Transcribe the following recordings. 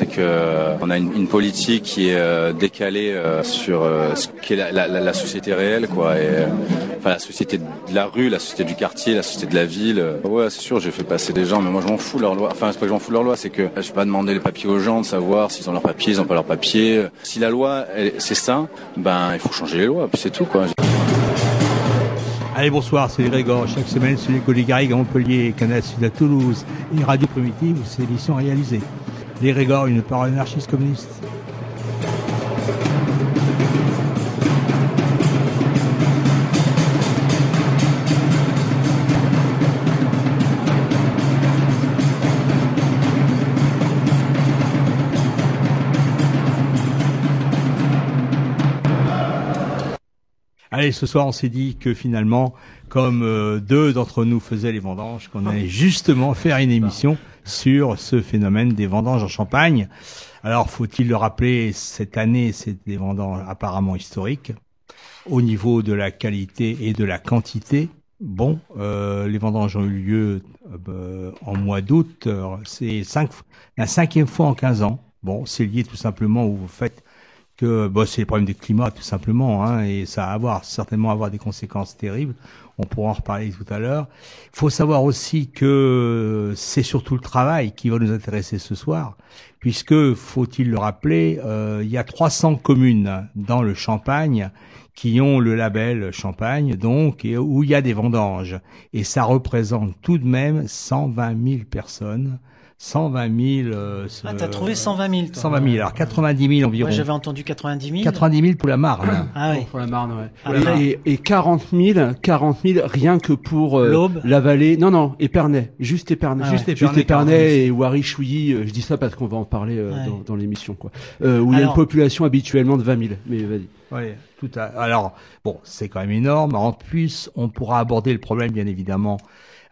c'est que euh, on a une, politique qui est euh, décalée euh, sur ce qu'est la, société réelle, quoi. Enfin, la société de la rue, la société du quartier, la société de la ville. Ouais, c'est sûr, j'ai fait passer des gens, mais moi, je m'en fous leur loi. Enfin, c'est pas que je m'en fous leur loi, c'est que je vais pas demander les papiers aux gens de savoir s'ils ont leurs papiers, ils ont pas leurs papiers. Si la loi, c'est ça, ben, il faut changer les lois, puis c'est tout, quoi. Allez, bonsoir, c'est Grégor. Chaque semaine, sur les Garrigues à Montpellier, Canal Sud à Toulouse et Radio Primitive, c'est l'émission réalisée. Les Grégor, une parole anarchiste communiste. Allez, ce soir, on s'est dit que finalement, comme euh, deux d'entre nous faisaient les vendanges, qu'on allait justement faire une émission sur ce phénomène des vendanges en Champagne. Alors, faut-il le rappeler, cette année, c'est des vendanges apparemment historiques au niveau de la qualité et de la quantité. Bon, euh, les vendanges ont eu lieu euh, en mois d'août. C'est la cinquième fois en 15 ans. Bon, c'est lié tout simplement au fait que bon, c'est le problème du climat tout simplement, hein, et ça va avoir certainement avoir des conséquences terribles. On pourra en reparler tout à l'heure. Il faut savoir aussi que c'est surtout le travail qui va nous intéresser ce soir, puisque faut-il le rappeler, euh, il y a 300 communes dans le Champagne qui ont le label Champagne, donc et où il y a des vendanges, et ça représente tout de même 120 000 personnes 120 000. Euh, ah, t'as trouvé 120 000 toi. 120 000, alors 90 000 environ. Moi, j'avais entendu 90 000. 90 000 pour la Marne. Ah oui. Pour la Marne, ouais. Ah, et, et, 40 000, 40 000 rien que pour euh, L'Aube. la vallée. Non, non, Épernay, juste Épernay, Ah juste ouais. Épernay, Juste Épernay, et Wari-Chouilly. euh, Je dis ça parce qu'on va en parler euh, Ouais. dans, dans l'émission, quoi. Euh, où il y a une Alors- population habituellement de 20 000. Mais vas-y. Oui, tout à. Alors, bon, c'est quand même énorme. En plus, on pourra aborder le problème, bien évidemment,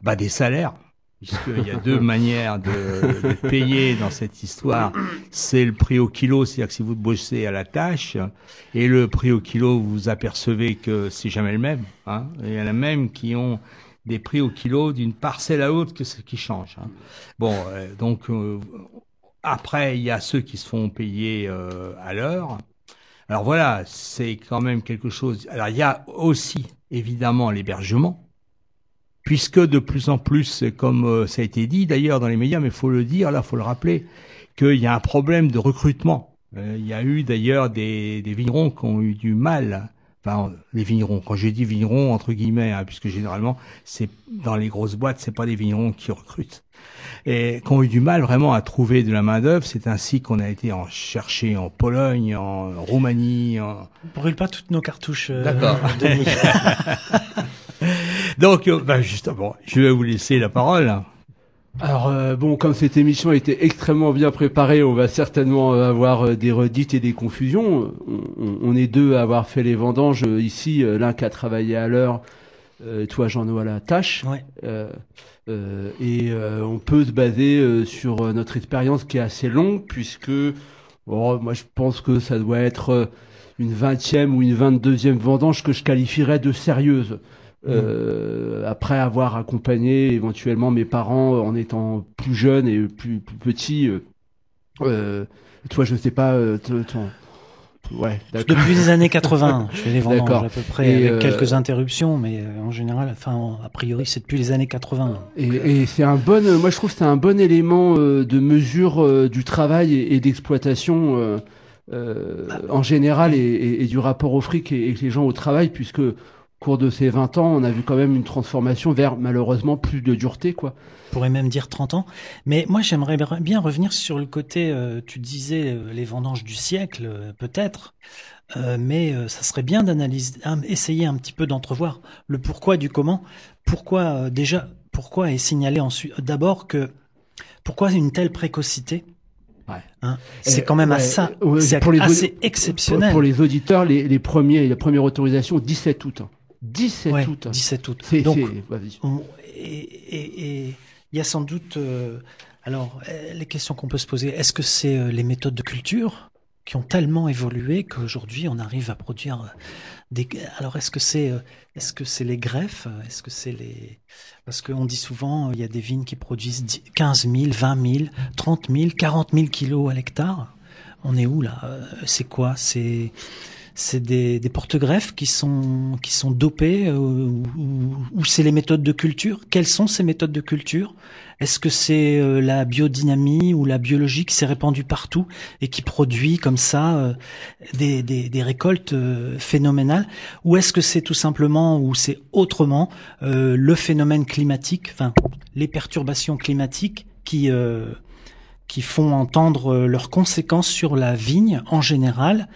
bah, des salaires. Puisqu'il y a deux manières de, payer dans cette histoire. C'est le prix au kilo, c'est-à-dire que si vous bossez à la tâche, et le prix au kilo, vous vous apercevez que c'est jamais le même. Hein. Il y en a même qui ont des prix au kilo d'une parcelle à l'autre que ce qui change. Hein. Bon, euh, donc euh, après, il y a ceux qui se font payer euh, à l'heure. Alors voilà, c'est quand même quelque chose. Alors il y a aussi évidemment l'hébergement, puisque de plus en plus, comme euh, ça a été dit d'ailleurs dans les médias, mais il faut le dire, là, faut le rappeler, qu'il y a un problème de recrutement. Euh, il y a eu d'ailleurs des, des vignerons qui ont eu du mal. Enfin, les vignerons. Quand je dis vignerons entre guillemets, hein, puisque généralement, c'est dans les grosses boîtes, c'est pas des vignerons qui recrutent et qui ont eu du mal vraiment à trouver de la main d'œuvre. C'est ainsi qu'on a été en chercher en Pologne, en Roumanie. En... Brûle pas toutes nos cartouches. euh, D'accord. Donc, euh, bah, justement, je vais vous laisser la parole. Alors euh, bon, comme cette émission a été extrêmement bien préparée, on va certainement avoir euh, des redites et des confusions. On, est deux à avoir fait les vendanges ici, l'un qui a travaillé à l'heure, euh, toi Jean-Noël à la tâche. Ouais. Euh, euh, et euh, on peut se baser euh, sur notre expérience qui est assez longue puisque bon, moi je pense que ça doit être une vingtième ou une vingt-deuxième vendange que je qualifierais de sérieuse. Euh, après avoir accompagné éventuellement mes parents en étant plus jeune et plus, plus petit, euh, euh, toi je sais pas, ton- ouais. Depuis les années 80, je fais les vendanges à peu près, Et, avec euh, quelques interruptions, mais en général, enfin, a priori, c'est depuis les années 80. Et, et c'est un bon, moi je trouve que c'est un bon élément de mesure du travail et, et d'exploitation euh, en général et, du rapport au fric et, et les gens au travail, puisque cours de ces 20 ans, on a vu quand même une transformation vers malheureusement plus de dureté, quoi. On pourrait même dire 30 ans. Mais moi, j'aimerais bien revenir sur le côté, euh, tu disais euh, les vendanges du siècle, euh, peut-être. mais ça serait bien d'analyser, essayer un petit peu d'entrevoir le pourquoi du comment. Pourquoi déjà, pourquoi est signalé ensuite d'abord que pourquoi une telle précocité? Ouais. Hein c'est quand même ouais, à ça, ouais, c'est pour les assez pour- exceptionnel. Pour les auditeurs, les, les premiers, la première autorisation 17 août. hein. 17 Ouais, août. 17 août. Donc. On- et il y a sans doute, euh, alors, euh, les questions qu'on peut se poser, est-ce que c'est euh, les méthodes de culture qui ont tellement évolué qu'aujourd'hui on arrive à produire euh, des. Alors, est-ce que c'est, est-ce que c'est les greffes Est-ce que c'est les. Parce qu'on dit souvent, il y a des vignes qui produisent 10 15 000, 20 000, 30 000, 40 000 kilos à l'hectare. On est où là? C'est quoi? C'est c'est des, des porte-greffes qui sont qui sont dopés euh, ou, c'est les méthodes de culture? Quelles sont ces méthodes de culture? Est-ce que c'est euh, la biodynamie ou la biologie qui s'est répandue partout et qui produit comme ça euh, des, des, des récoltes phénoménales? Ou est-ce que c'est tout simplement ou c'est autrement le phénomène climatique, enfin les perturbations climatiques qui qui font entendre leurs conséquences sur la vigne en général?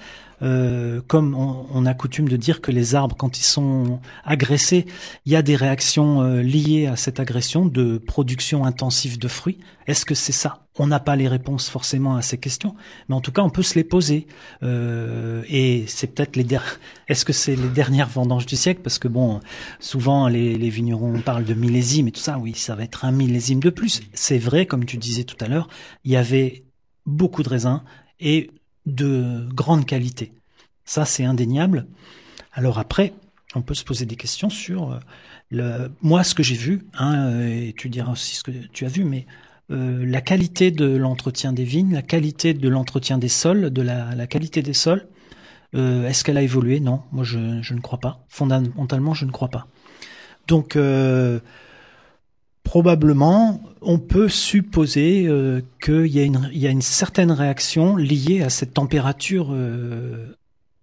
Euh, comme on, on a coutume de dire que les arbres, quand ils sont agressés, il y a des réactions euh, liées à cette agression de production intensive de fruits. Est-ce que c'est ça? On n'a pas les réponses forcément à ces questions, mais en tout cas, on peut se les poser. Euh, et c'est peut-être les der- Est-ce que c'est les dernières vendanges du siècle? Parce que bon, souvent les, les vignerons parlent de millésime et tout ça. Oui, ça va être un millésime de plus. C'est vrai, comme tu disais tout à l'heure, il y avait beaucoup de raisins et de grande qualité. Ça, c'est indéniable. Alors après, on peut se poser des questions sur euh, le, moi, ce que j'ai vu, hein, euh, et tu diras aussi ce que tu as vu, mais euh, la qualité de l'entretien des vignes, la qualité de l'entretien des sols, de la, la qualité des sols, est-ce qu'elle a évolué? Non, moi je, je ne crois pas. Fondamentalement, je ne crois pas. Donc, probablement, on peut supposer euh, qu'il y, a une- il y a une certaine réaction liée à cette température euh,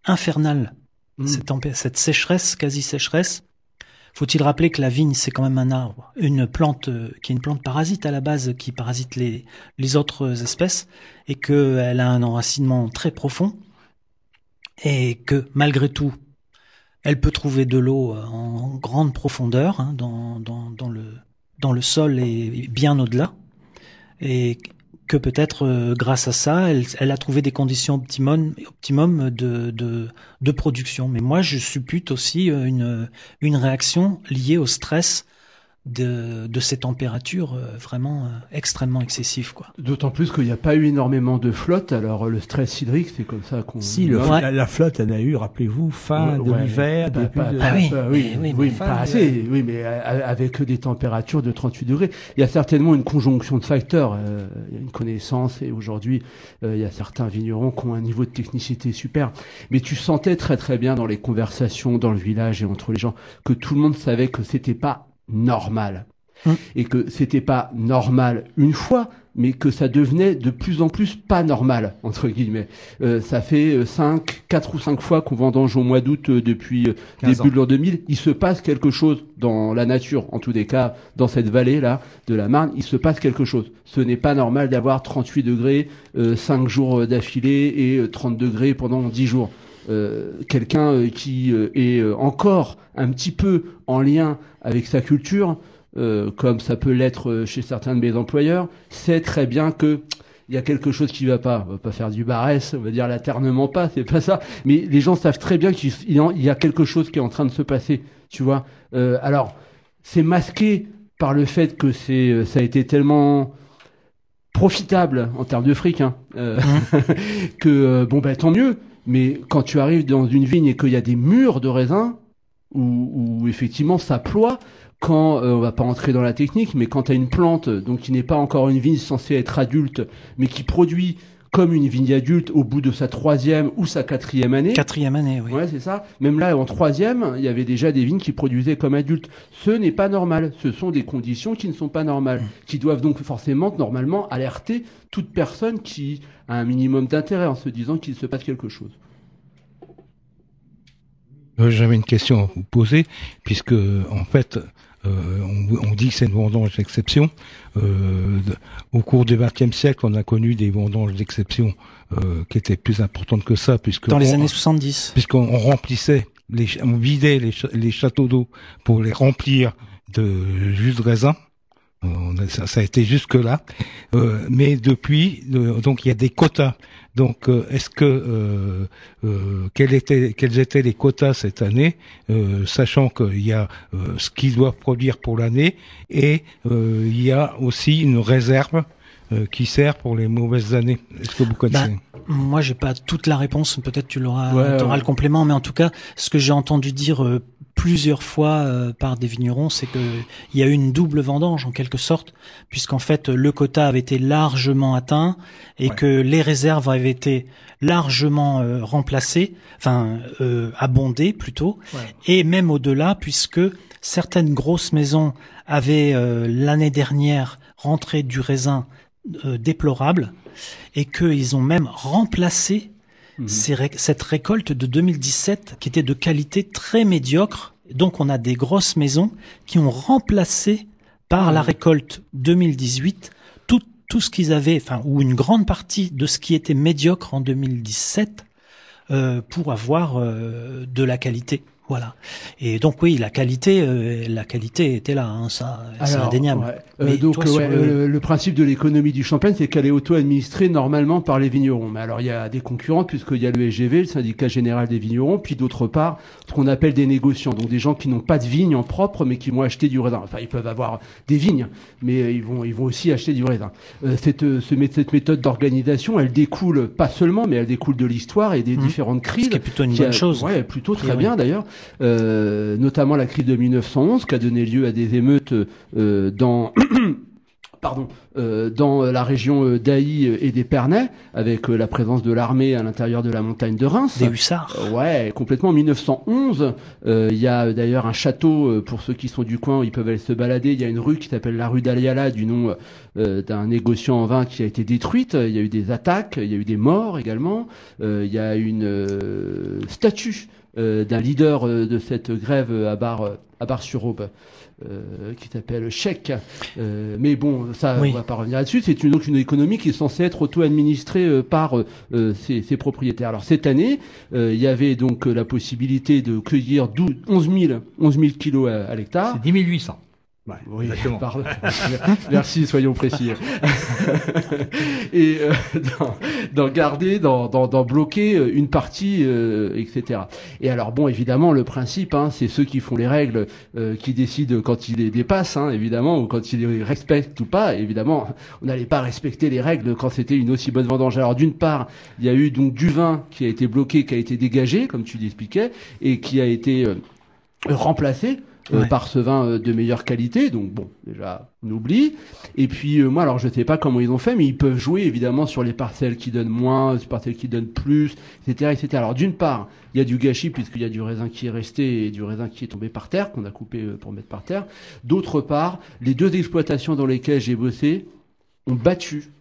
infernale, Mm. cette, tempé- cette sécheresse, quasi-sécheresse. Faut-il rappeler que la vigne, c'est quand même un arbre, une plante euh, qui est une plante parasite à la base, qui parasite les, les autres espèces, et qu'elle a un enracinement très profond, et que malgré tout, elle peut trouver de l'eau en grande profondeur hein, dans, dans, dans le, dans le sol et bien au-delà. Et que peut-être euh, grâce à ça, elle, a trouvé des conditions optimum, de, de production. Mais moi, je suppute aussi euh, une, une réaction liée au stress de, de ces températures euh, vraiment euh, extrêmement excessives. Quoi. D'autant plus qu'il n'y a pas eu énormément de flotte, alors le stress hydrique, c'est comme ça qu'on. Si, le, Ouais. la, la flotte, elle a eu, rappelez-vous, fin Ouais, de ouais. l'hiver, Bah, début pas- de... pas- Ah oui, pas- oui, mais oui, oui, mais pas assez, oui, mais euh, avec des températures de 38 degrés. Il y a certainement une conjonction de facteurs. euh, il y a une connaissance et aujourd'hui, euh, il y a certains vignerons qui ont un niveau de technicité super. Mais tu sentais très très bien dans les conversations dans le village et entre les gens que tout le monde savait que c'était pas normal. Hum. Et que c'était pas normal une fois, mais que ça devenait de plus en plus pas normal, entre guillemets. Euh, ça fait euh, cinq, quatre ou cinq fois qu'on vendange au mois d'août euh, depuis euh, 15 début ans. de l'an 2000. Il se passe quelque chose dans la nature, en tous les cas, dans cette vallée-là de la Marne, il se passe quelque chose. Ce n'est pas normal d'avoir 38 degrés, euh, 5 jours d'affilée et euh, 30 degrés pendant 10 jours. Euh, Quelqu'un euh, qui euh, est encore un petit peu en lien avec sa culture, euh, comme ça peut l'être chez certains de mes employeurs, sait très bien que il y a quelque chose qui va pas. On va pas faire du barès, on va dire laternement pas, c'est pas ça. Mais les gens savent très bien qu'il y a quelque chose qui est en train de se passer, tu vois. Euh, alors, c'est masqué par le fait que c'est, ça a été tellement profitable en termes de fric, hein, euh, que euh, bon ben tant mieux. Mais quand tu arrives dans une vigne et qu'il y a des murs de raisins où, où effectivement ça ploie, quand euh, on va pas entrer dans la technique, mais quand tu as une plante donc qui n'est pas encore une vigne censée être adulte, mais qui produit comme une vigne adulte au bout de sa troisième ou sa quatrième année. Quatrième année, oui. Ouais, c'est ça. Même là, en troisième, il y avait déjà des vignes qui produisaient comme adultes. Ce n'est pas normal. Ce sont des conditions qui ne sont pas normales, qui doivent donc forcément, normalement, alerter toute personne qui a un minimum d'intérêt en se disant qu'il se passe quelque chose. J'avais une question à vous poser, puisque en fait, euh, on, dit que c'est une vendange d'exception. Euh, au cours du XXe siècle, on a connu des vendanges d'exception euh, qui étaient plus importantes que ça, puisque dans les années 70, puisqu'on remplissait, les, on vidait les, les châteaux d'eau pour les remplir de jus de raisin. Ça, ça, a été jusque là, euh, mais depuis, euh, donc il y a des quotas. Donc, euh, est-ce que euh, euh, quels étaient quels étaient les quotas cette année, sachant qu'il y a ce qu'ils doivent produire pour l'année et il y a aussi une réserve qui sert pour les mauvaises années. Est-ce que vous connaissez bah, Moi, j'ai pas toute la réponse. Peut-être tu l'auras, auras le complément, mais en tout cas, ce que j'ai entendu dire plusieurs fois euh, par des vignerons, c'est que il y a eu une double vendange en quelque sorte, puisqu'en fait le quota avait été largement atteint et que les réserves avaient été largement euh, remplacées, enfin euh, abondées plutôt, et même au-delà, puisque certaines grosses maisons avaient l'année dernière rentré du raisin déplorable et qu'ils ont même remplacé Mhm. cette récolte de 2017 qui était de qualité très médiocre. Donc on a des grosses maisons qui ont remplacé par la récolte 2018 tout, tout ce qu'ils avaient, enfin ou une grande partie de ce qui était médiocre en 2017 euh, pour avoir euh, de la qualité. Voilà. Et donc oui, la qualité, euh, la qualité était là, hein, ça, c'est indéniable. Euh, donc le... principe de l'économie du champagne, c'est qu'elle est auto-administrée normalement par les vignerons. Mais alors il y a des concurrents puisqu'il y a le SGV, le syndicat général des vignerons, puis d'autre part ce qu'on appelle des négociants, donc des gens qui n'ont pas de vignes en propre, mais qui vont acheter du raisin. Enfin, ils peuvent avoir des vignes, mais ils vont ils vont aussi acheter du raisin. Euh, cette, cette méthode d'organisation, elle découle pas seulement, mais elle découle de l'histoire et des mmh. différentes crises. Ce qui est plutôt une bonne chose. Ouais, plutôt très bien d'ailleurs. Euh, notamment la crise de 1911 qui a donné lieu à des émeutes euh, dans pardon, euh, dans la région d'Aï et des Pernets, avec la présence de l'armée à l'intérieur de la montagne de Reims. Des hussards. ouais, complètement. En 1911, il y a d'ailleurs un château, pour ceux qui sont du coin, ils peuvent aller se balader. Il y a une rue qui s'appelle la rue d'Aliala, du nom d'un négociant en vin qui a été détruite. Il y a eu des attaques, il y a eu des morts également. il y a une statue euh, d'un leader euh, de cette grève à Bar, à Bar-sur-Aube. Euh, qui s'appelle Chèque. mais bon, ça, on va pas revenir là-dessus. C'est une, donc une économie qui est censée être auto-administrée par ses, ses, propriétaires. Alors cette année, il y avait donc la possibilité de cueillir 12, 11 000, 11 000 kilos à, à l'hectare. C'est 10 800 oui, pardon. Merci, soyons précis. et euh, d'en garder, d'en bloquer euh, une partie, euh, etc. Et alors bon, évidemment, le principe, hein, c'est ceux qui font les règles euh, qui décident quand ils les dépassent, hein, évidemment, ou quand ils les respectent ou pas. Évidemment, on n'allait pas respecter les règles quand c'était une aussi bonne vendange. Alors d'une part, il y a eu donc du vin qui a été bloqué, qui a été dégagé, comme tu l'expliquais, et qui a été remplacé euh, par ce vin euh, de meilleure qualité. Donc bon, déjà, on oublie. Et puis euh, moi, alors je sais pas comment ils ont fait, mais ils peuvent jouer évidemment sur les parcelles qui donnent moins, les parcelles qui donnent plus, etc., etc. Alors d'une part, il y a du gâchis puisqu'il y a du raisin qui est resté et du raisin qui est tombé par terre qu'on a coupé pour mettre par terre. D'autre part, les deux exploitations dans lesquelles j'ai bossé ont battu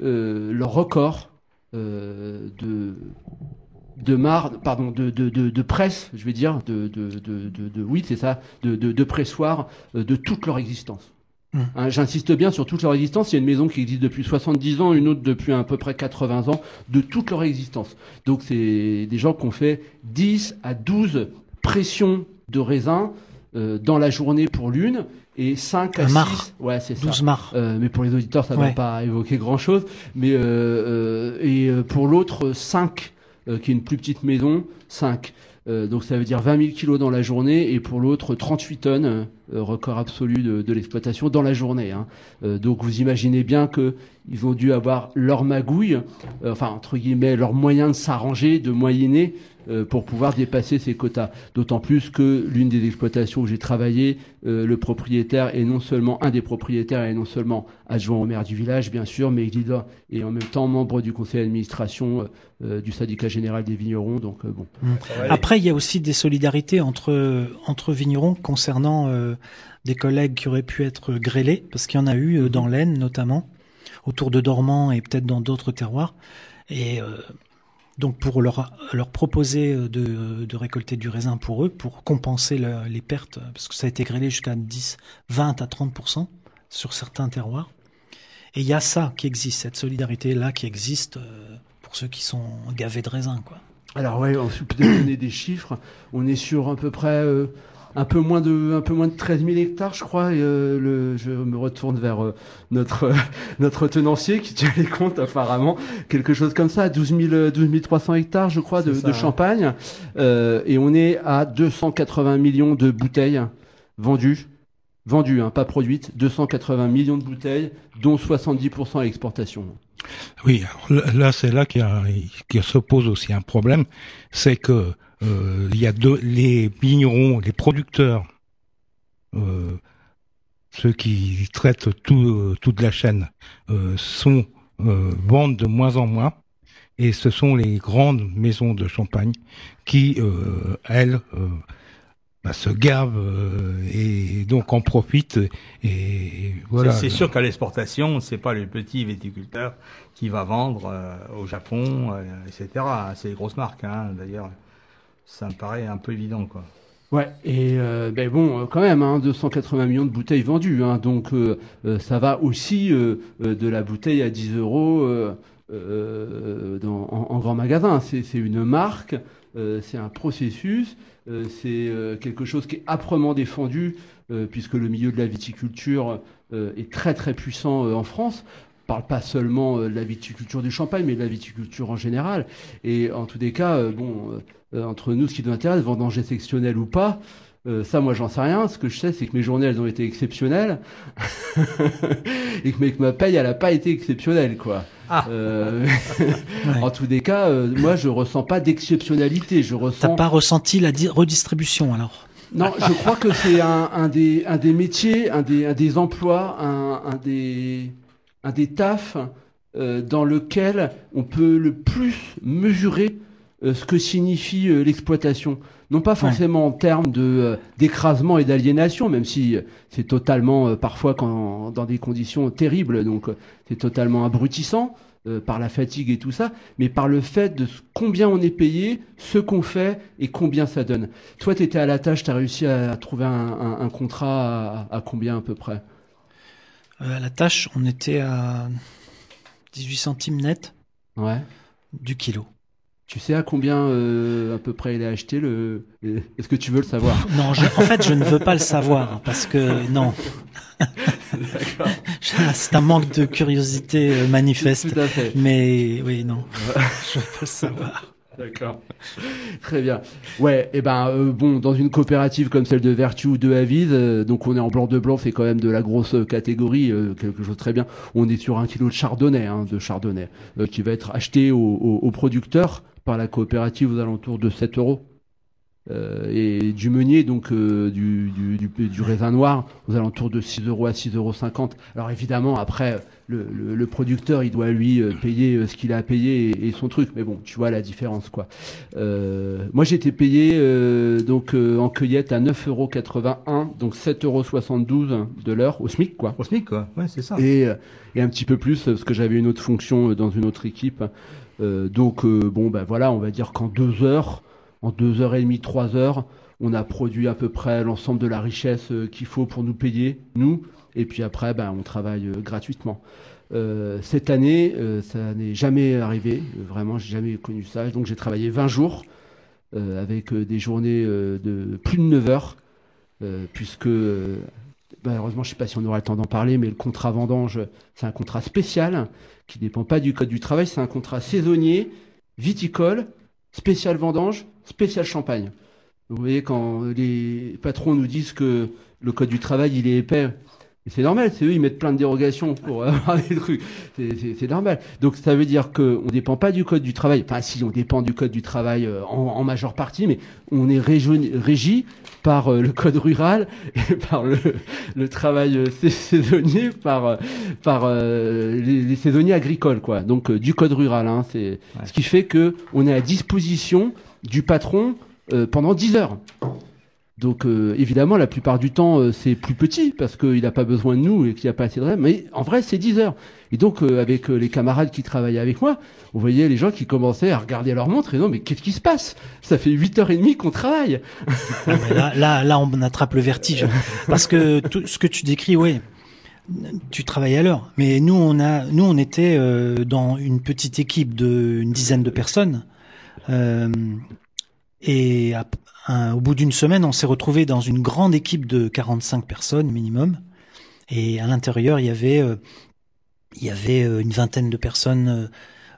leur record de de mar, pardon, de, de, de, de, presse, je vais dire, de, de, de, de oui, c'est ça, de, pressoir euh, de toute leur existence. Mmh. Hein, J'insiste bien sur toute leur existence. Il y a une maison qui existe depuis 70 ans, une autre depuis à peu près 80 ans, de toute leur existence. Donc c'est des gens qui ont fait 10 à 12 pressions de raisin euh, dans la journée pour l'une et 5 à 6 ouais c'est 12 mars euh, mais pour les auditeurs ça ne va pas évoquer grand chose mais euh, et pour l'autre 5 euh, qui est une plus petite maison, 5. Euh, donc ça veut dire 20 000 kilos dans la journée et pour l'autre 38 tonnes, euh, record absolu de, l'exploitation dans la journée. Hein. donc vous imaginez bien que ils ont dû avoir leur magouille, enfin entre guillemets leur moyen de s'arranger, de moyenner euh, pour pouvoir dépasser ces quotas. D'autant plus que l'une des exploitations où j'ai travaillé, euh, le propriétaire est non seulement un des propriétaires et non seulement adjoint au maire du village, bien sûr, mais il est en même temps membre du conseil d'administration euh, du syndicat général des vignerons. Donc bon. Mmh. Après, il y a aussi des solidarités entre entre vignerons concernant des collègues qui auraient pu être grêlés, parce qu'il y en a eu dans l'Aisne notamment, autour de Dormant et peut-être dans d'autres terroirs. Et Donc pour leur, leur proposer de, de récolter du raisin pour eux, pour compenser le- les pertes, parce que ça a été grêlé jusqu'à 10, 20 à 30% sur certains terroirs. Et il y a ça qui existe, cette solidarité-là qui existe euh, pour ceux qui sont gavés de raisin. Quoi. Alors ouais, on peut donner des chiffres. On est sur à peu près euh, un peu moins de un peu moins de 13 000 hectares, je crois. Et, euh, le, je me retourne vers euh, notre notre tenancier qui tient les comptes apparemment, quelque chose comme ça, 12 000 euh, 12 300 hectares, je crois, de, ça, de champagne. Euh, et on est à 280 millions de bouteilles vendues. Vendues, hein, pas produites, 280 millions de bouteilles, dont 70% à l'exportation. Oui, alors là, c'est là qu'il y a- qu'il se pose aussi un problème, c'est que euh, il y a les vignerons, les producteurs, euh, ceux qui traitent euh, toute la chaîne, sont vendent de moins en moins, et ce sont les grandes maisons de champagne qui, elles, bah, se gavent et donc en profitent. C'est sûr qu'à l'exportation, c'est pas le petit viticulteur qui va vendre au Japon, etc. C'est les grosses marques, hein, d'ailleurs. Ça me paraît un peu évident, quoi. Ouais, et euh, ben bon, euh, quand même, hein, 280 millions de bouteilles vendues, hein, donc euh, ça va aussi de la bouteille à 10 euros en, en grand magasin. C'est une marque, c'est un processus, c'est quelque chose qui est âprement défendu, puisque le milieu de la viticulture est très très puissant en France. On parle pas seulement euh, de la viticulture du champagne, mais de la viticulture en général. Et en tous des cas, euh, bon, euh, entre nous, ce qui nous intéresse, vendanger sectionnel ou pas, euh, ça, moi, j'en sais rien. Ce que je sais, c'est que mes journées, elles ont été exceptionnelles. et que, mais que ma paye, elle a pas été exceptionnelle, quoi. Ah. Euh, Ouais. en tous des cas, euh, moi, je ressens pas d'exceptionnalité. Je T'as ressens. pas ressenti la di- redistribution alors? Non, je crois que c'est un, un des, un des métiers, un des, un des emplois, un, un des, un des tafs euh, dans lequel on peut le plus mesurer euh, ce que signifie euh, l'exploitation. Non pas forcément en termes de d'écrasement et d'aliénation, même si c'est totalement parfois quand, dans des conditions terribles, donc c'est totalement abrutissant par la fatigue et tout ça, mais par le fait de combien on est payé, ce qu'on fait et combien ça donne. Toi, tu étais à la tâche, tu as réussi à trouver un, un- un contrat à, à combien à peu près? Euh, À la tâche, on était à 18 centimes net Ouais. du kilo. Tu sais à combien euh, à peu près il a acheté le Est-ce que tu veux le savoir? Non, je- en fait, je ne veux pas le savoir parce que non. C'est un manque de curiosité euh, manifeste. Tout à fait. Mais oui, non, je veux pas le savoir. D'accord. Très bien. Ouais, et ben euh, bon, dans une coopérative comme celle de Vertu ou de Avis, euh, donc on est en blanc de blanc, c'est quand même de la grosse euh, catégorie, euh, quelque chose de très bien. On est sur un kilo de chardonnay, hein, de chardonnay, qui va être acheté au, au, au producteur par la coopérative aux alentours de 7 euros. Euh, et du meunier, donc euh, du, du, du, du raisin noir, aux alentours de 6 euros à 6,50 euros. Alors évidemment, après, le, le, le producteur, il doit lui euh, payer euh, ce qu'il a à payer et, et son truc. Mais bon, tu vois la différence, quoi. Euh, moi, j'étais payé euh, donc euh, en cueillette à 9,81 euros, donc 7,72 euros de l'heure au SMIC, quoi. Au SMIC, quoi. Ouais, c'est ça. Et, et un petit peu plus parce que j'avais une autre fonction dans une autre équipe. Euh, donc euh, bon, ben voilà, on va dire qu'en deux heures, en deux heures et demie, trois heures, on a produit à peu près l'ensemble de la richesse euh, qu'il faut pour nous payer, nous. Et puis après, ben, on travaille euh, gratuitement. Euh, cette année, ça n'est jamais arrivé. Vraiment, j'ai jamais connu ça. Donc j'ai travaillé 20 jours avec des journées de plus de 9 heures, puisque malheureusement, je ne sais pas si on aura le temps d'en parler, mais le contrat vendange, c'est un contrat spécial qui ne dépend pas du code du travail. C'est un contrat saisonnier, viticole, spécial vendange, spécial champagne. Vous voyez, quand les patrons nous disent que le code du travail, il est épais, c'est normal, c'est eux, ils mettent plein de dérogations pour avoir des trucs. C'est- normal. Donc ça veut dire qu'on ne dépend pas du code du travail. Enfin, si, on dépend du code du travail euh, en, en majeure partie, mais on est régi, régi par euh, le code rural et par le, le travail euh, sais- saisonnier, par, euh, par euh, les, les saisonniers agricoles, quoi. Donc euh, du code rural. Hein, c'est Ouais. ce qui fait que on est à disposition du patron euh, pendant 10 heures. Donc euh, évidemment, la plupart du temps, euh, c'est plus petit parce qu'il n'a pas besoin de nous et qu'il n'y a pas assez de rêve. Mais en vrai, c'est 10 heures. Et donc, avec les camarades qui travaillaient avec moi, on voyait les gens qui commençaient à regarder leur montre et non, mais qu'est-ce qui se passe? Ça fait 8 heures et demie qu'on travaille. là, là, on attrape le vertige parce que tout ce que tu décris, oui. Tu travailles à l'heure, mais nous on a, nous on était dans une petite équipe de une dizaine de personnes, et au bout d'une semaine, on s'est retrouvé dans une grande équipe de 45 personnes minimum. Et à l'intérieur, il y avait, euh, euh, une vingtaine de personnes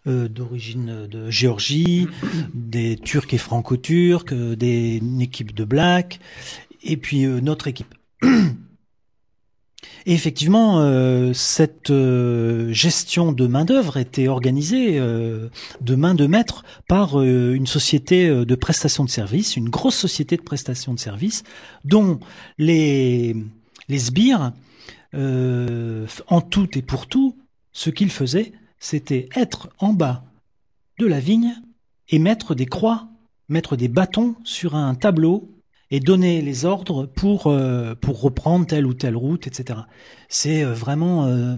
euh, d'origine de Géorgie, des Turcs et Franco-Turcs, des, une équipe de Black, et puis notre équipe. Et effectivement, euh, cette euh, gestion de main d'œuvre était organisée euh, de main de maître par une société de prestation de services, une grosse société de prestation de services, dont les sbires, en tout et pour tout, ce qu'ils faisaient, c'était être en bas de la vigne et mettre des croix, mettre des bâtons sur un tableau et donner les ordres pour euh, pour reprendre telle ou telle route, etc. C'est euh, vraiment euh,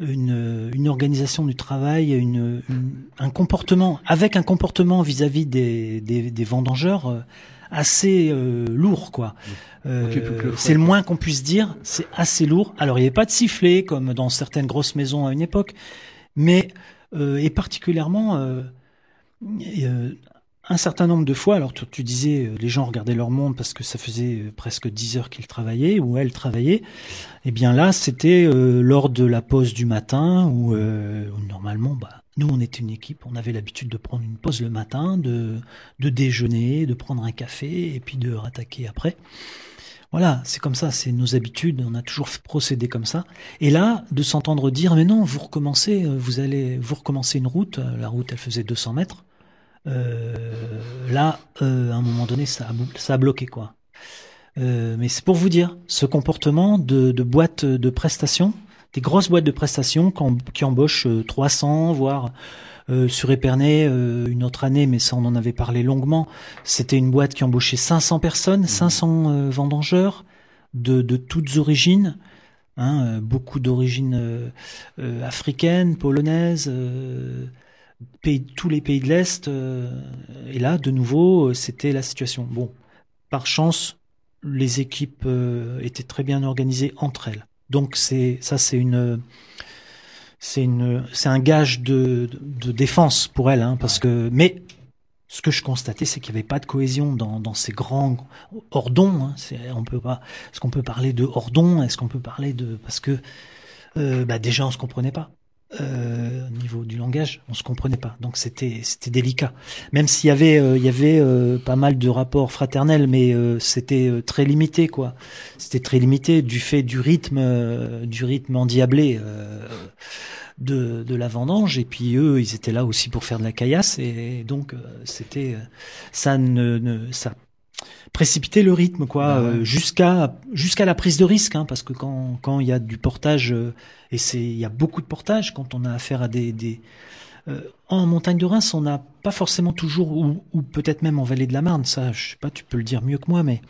une, une organisation du travail, une, un comportement avec un comportement vis-à-vis des, des, des vendangeurs assez lourd, quoi. c'est le moins qu'on puisse dire. C'est assez lourd. Alors il n'y avait pas de sifflet comme dans certaines grosses maisons à une époque, mais et particulièrement un certain nombre de fois, alors tu, disais, euh, les gens regardaient leur monde parce que ça faisait euh, presque dix heures qu'ils travaillaient ou elles travaillaient. Eh bien là, c'était euh, lors de la pause du matin où, normalement, bah, nous, on était une équipe, on avait l'habitude de prendre une pause le matin, de, déjeuner, de prendre un café et puis de rattaquer après. Voilà, c'est comme ça, c'est nos habitudes, on a toujours procédé comme ça. Et là, de s'entendre dire, mais non, vous recommencez, vous allez, vous recommencez une route, la route elle faisait 200 mètres, là, euh, à un moment donné, ça a, ça a bloqué quoi. Euh, mais c'est pour vous dire, ce comportement de, de boîtes de prestations, des grosses boîtes de prestations qui, embauchent 300, voire sur Épernay une autre année, mais ça on en avait parlé longuement. C'était une boîte qui embauchait 500 personnes, 500 mmh. vendangeurs de, de toutes origines. Hein, beaucoup d'origines africaines, polonaises, tous les pays de l'Est. Euh, et là, de nouveau, euh, c'était la situation. Bon, par chance, les équipes euh, étaient très bien organisées entre elles. Donc c'est ça, c'est une c'est une c'est un gage de, défense pour elles, hein, parce que mais ce que je constatais, c'est qu'il n'y avait pas de cohésion dans, ces grands hordons. Hein, on peut pas. Est-ce qu'on peut parler de hordons? Est-ce qu'on peut parler de parce que bah déjà on se comprenait pas euh, au niveau du langage, on se comprenait pas. Donc c'était c'était délicat. Même s'il y avait euh, il y avait euh, pas mal de rapports fraternels, mais euh, c'était très limité quoi. C'était très limité du fait du rythme du rythme endiablé de de la vendange. Et puis eux, ils étaient là aussi pour faire de la caillasse et, donc c'était ça ne, ne ça précipiter le rythme quoi bah euh, jusqu'à jusqu'à la prise de risque hein, parce que quand quand il y a du portage euh, et c'est il y a beaucoup de portage quand on a affaire à des des euh, en montagne de Reims on n'a pas forcément toujours ou, ou peut-être même en vallée de la Marne ça je sais pas tu peux le dire mieux que moi mais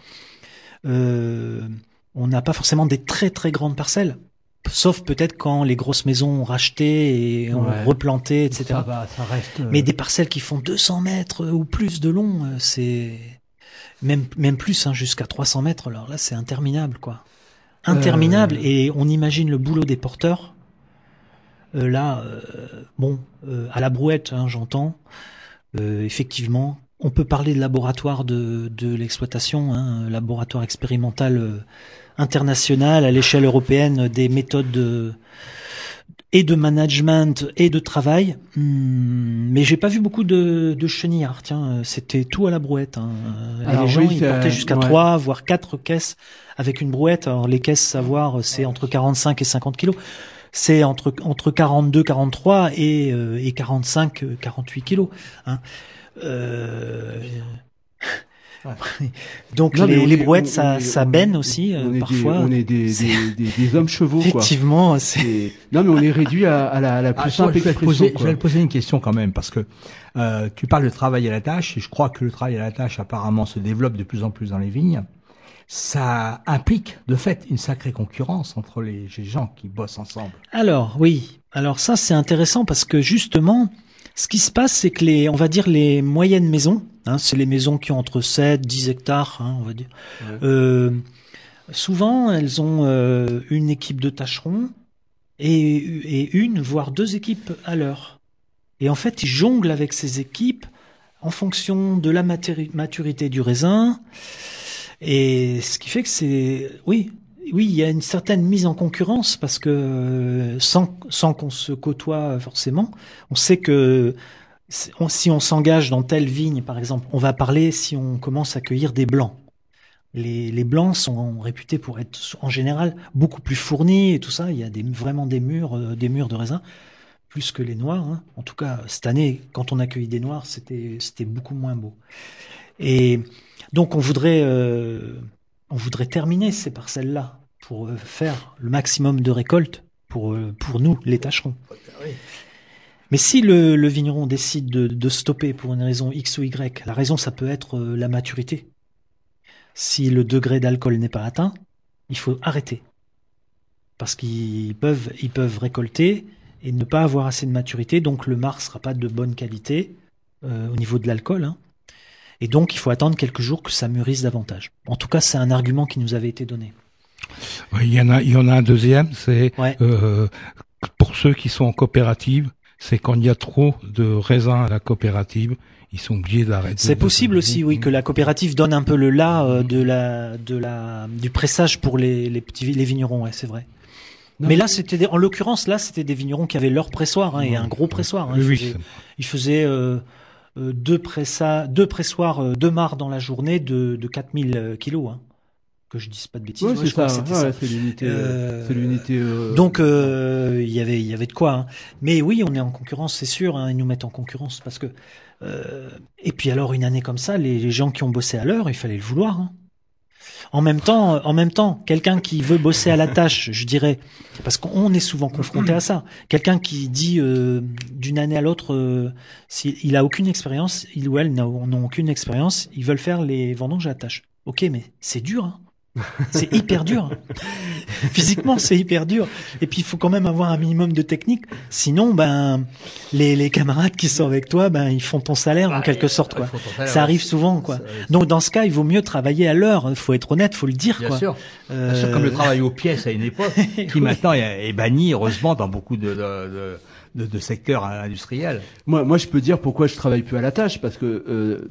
on n'a pas forcément des très très grandes parcelles sauf peut-être quand les grosses maisons ont racheté et ont replanté etc ça va, ça reste, mais des parcelles qui font 200 mètres ou plus de long c'est même même plus hein, jusqu'à 300 mètres. Alors là, c'est interminable, quoi. Interminable. Euh. Et on imagine le boulot des porteurs. Euh, là, euh, bon, à la brouette, hein, j'entends. effectivement, on peut parler de laboratoire de, de l'exploitation, hein, laboratoire expérimental international à l'échelle européenne des méthodes de, et de management et de travail. Hmm, mais j'ai pas vu beaucoup de, de chenillards. Tiens, c'était tout à la brouette. Hein. les gens ils portaient jusqu'à trois, voire quatre caisses avec une brouette. Alors les caisses, savoir, c'est entre 45 et 50 kilos. C'est entre entre 42, 43 et euh, et 45, 48 kilos. Hein. Euh, Donc Non, les, on les est- brouettes, on- ça, on est- ça on est- benne aussi euh, on est des- parfois. on est des, des, des, des hommes chevaux. Effectivement, c'est Non, mais on est réduit à, à la, à la plus Ah, simple je, vais poser, je vais te poser une question quand même, parce que euh, tu parles de travail à la tâche, et je crois que le travail à la tâche apparemment se développe de plus en plus dans les vignes. Ça implique de fait une sacrée concurrence entre les, les gens qui bossent ensemble. Alors oui, alors ça c'est intéressant parce que justement, ce qui se passe, c'est que les, on va dire les moyennes maisons, hein, c'est les maisons qui ont entre 7, 10 hectares, hein, on va dire. Euh, souvent, elles ont euh, une équipe de tâcherons et, et une, voire deux équipes à l'heure. Et en fait, ils jonglent avec ces équipes en fonction de la maturité du raisin. Et ce qui fait que c'est, oui, oui, il y a une certaine mise en concurrence parce que euh, sans, sans qu'on se côtoie forcément, on sait que si on- s'engage dans telle vigne, par exemple, on va parler si on commence à cueillir des blancs. Les, les blancs sont réputés pour être en général beaucoup plus fournis et tout ça. Il y a des, vraiment des murs, euh, des murs de raisin plus que les noirs. hein. En tout cas, cette année, quand on a cueilli des noirs, c'était c'était beaucoup moins beau. Et donc, on voudrait euh, on voudrait terminer ces parcelles-là pour euh, faire le maximum de récoltes pour euh, pour nous, les tâcherons. Mais si le, vigneron décide de, stopper pour une raison X ou Y, la raison ça peut être euh, la maturité. Si le degré d'alcool n'est pas atteint, il faut arrêter. Parce qu'ils peuvent, ils peuvent récolter et ne pas avoir assez de maturité, donc le mar sera pas de bonne qualité au niveau de l'alcool. hein. Et donc il faut attendre quelques jours que ça mûrisse davantage. En tout cas, c'est un argument qui nous avait été donné. Il y en a, il y en a un deuxième, c'est Ouais. euh, pour ceux qui sont en coopérative, c'est quand il y a trop de raisins à la coopérative, ils sont obligés d'arrêter. C'est possible aussi, oui, que la coopérative donne un peu le là euh, de la, de la, du pressage pour les, les petits, les vignerons, ouais, c'est vrai. Non, mais là, c'était, en l'occurrence, là, c'était des vignerons qui avaient leur pressoir, hein, et un gros pressoir. Hein, Oui, ils faisaient, c'est- ils faisaient, euh, deux pressa, deux pressoirs, euh, dans la journée de, de 4000 kilos, hein. Que je dise pas de bêtises. Ouais, ouais, c'est ça. ouais, c'est l'unité. euh, Euh, euh, Donc euh, il y avait il y avait de quoi. hein. Mais oui, on est en concurrence, c'est sûr. hein, ils nous mettent en concurrence parce que. euh, et puis alors une année comme ça, les, les gens qui ont bossé à l'heure, il fallait le vouloir. hein. En même temps, quelqu'un qui veut bosser à la tâche, je dirais, parce qu'on est souvent confronté à ça. Quelqu'un qui dit euh, d'une année à l'autre, euh, s'il a aucune expérience, il ou elle n'ont aucune expérience, ils veulent faire les vendanges à la tâche. Ok, mais c'est dur. Hein. C'est hyper dur. Physiquement, c'est hyper dur. Et puis, il faut quand même avoir un minimum de technique. Sinon, ben, les, les camarades qui sont avec toi, ben, ils font ton salaire en quelque sorte, quoi. Ça arrive souvent, quoi. Donc, dans ce cas, il vaut mieux travailler à l'heure. Il faut être honnête, faut le dire, Bien quoi. sûr. Euh, Bien sûr, comme le travail aux pièces à une époque, qui Oui. maintenant est est banni, heureusement, dans beaucoup de, de, de, de- de secteurs industriels. Moi, moi, je peux dire pourquoi je travaille plus à la tâche, parce que euh,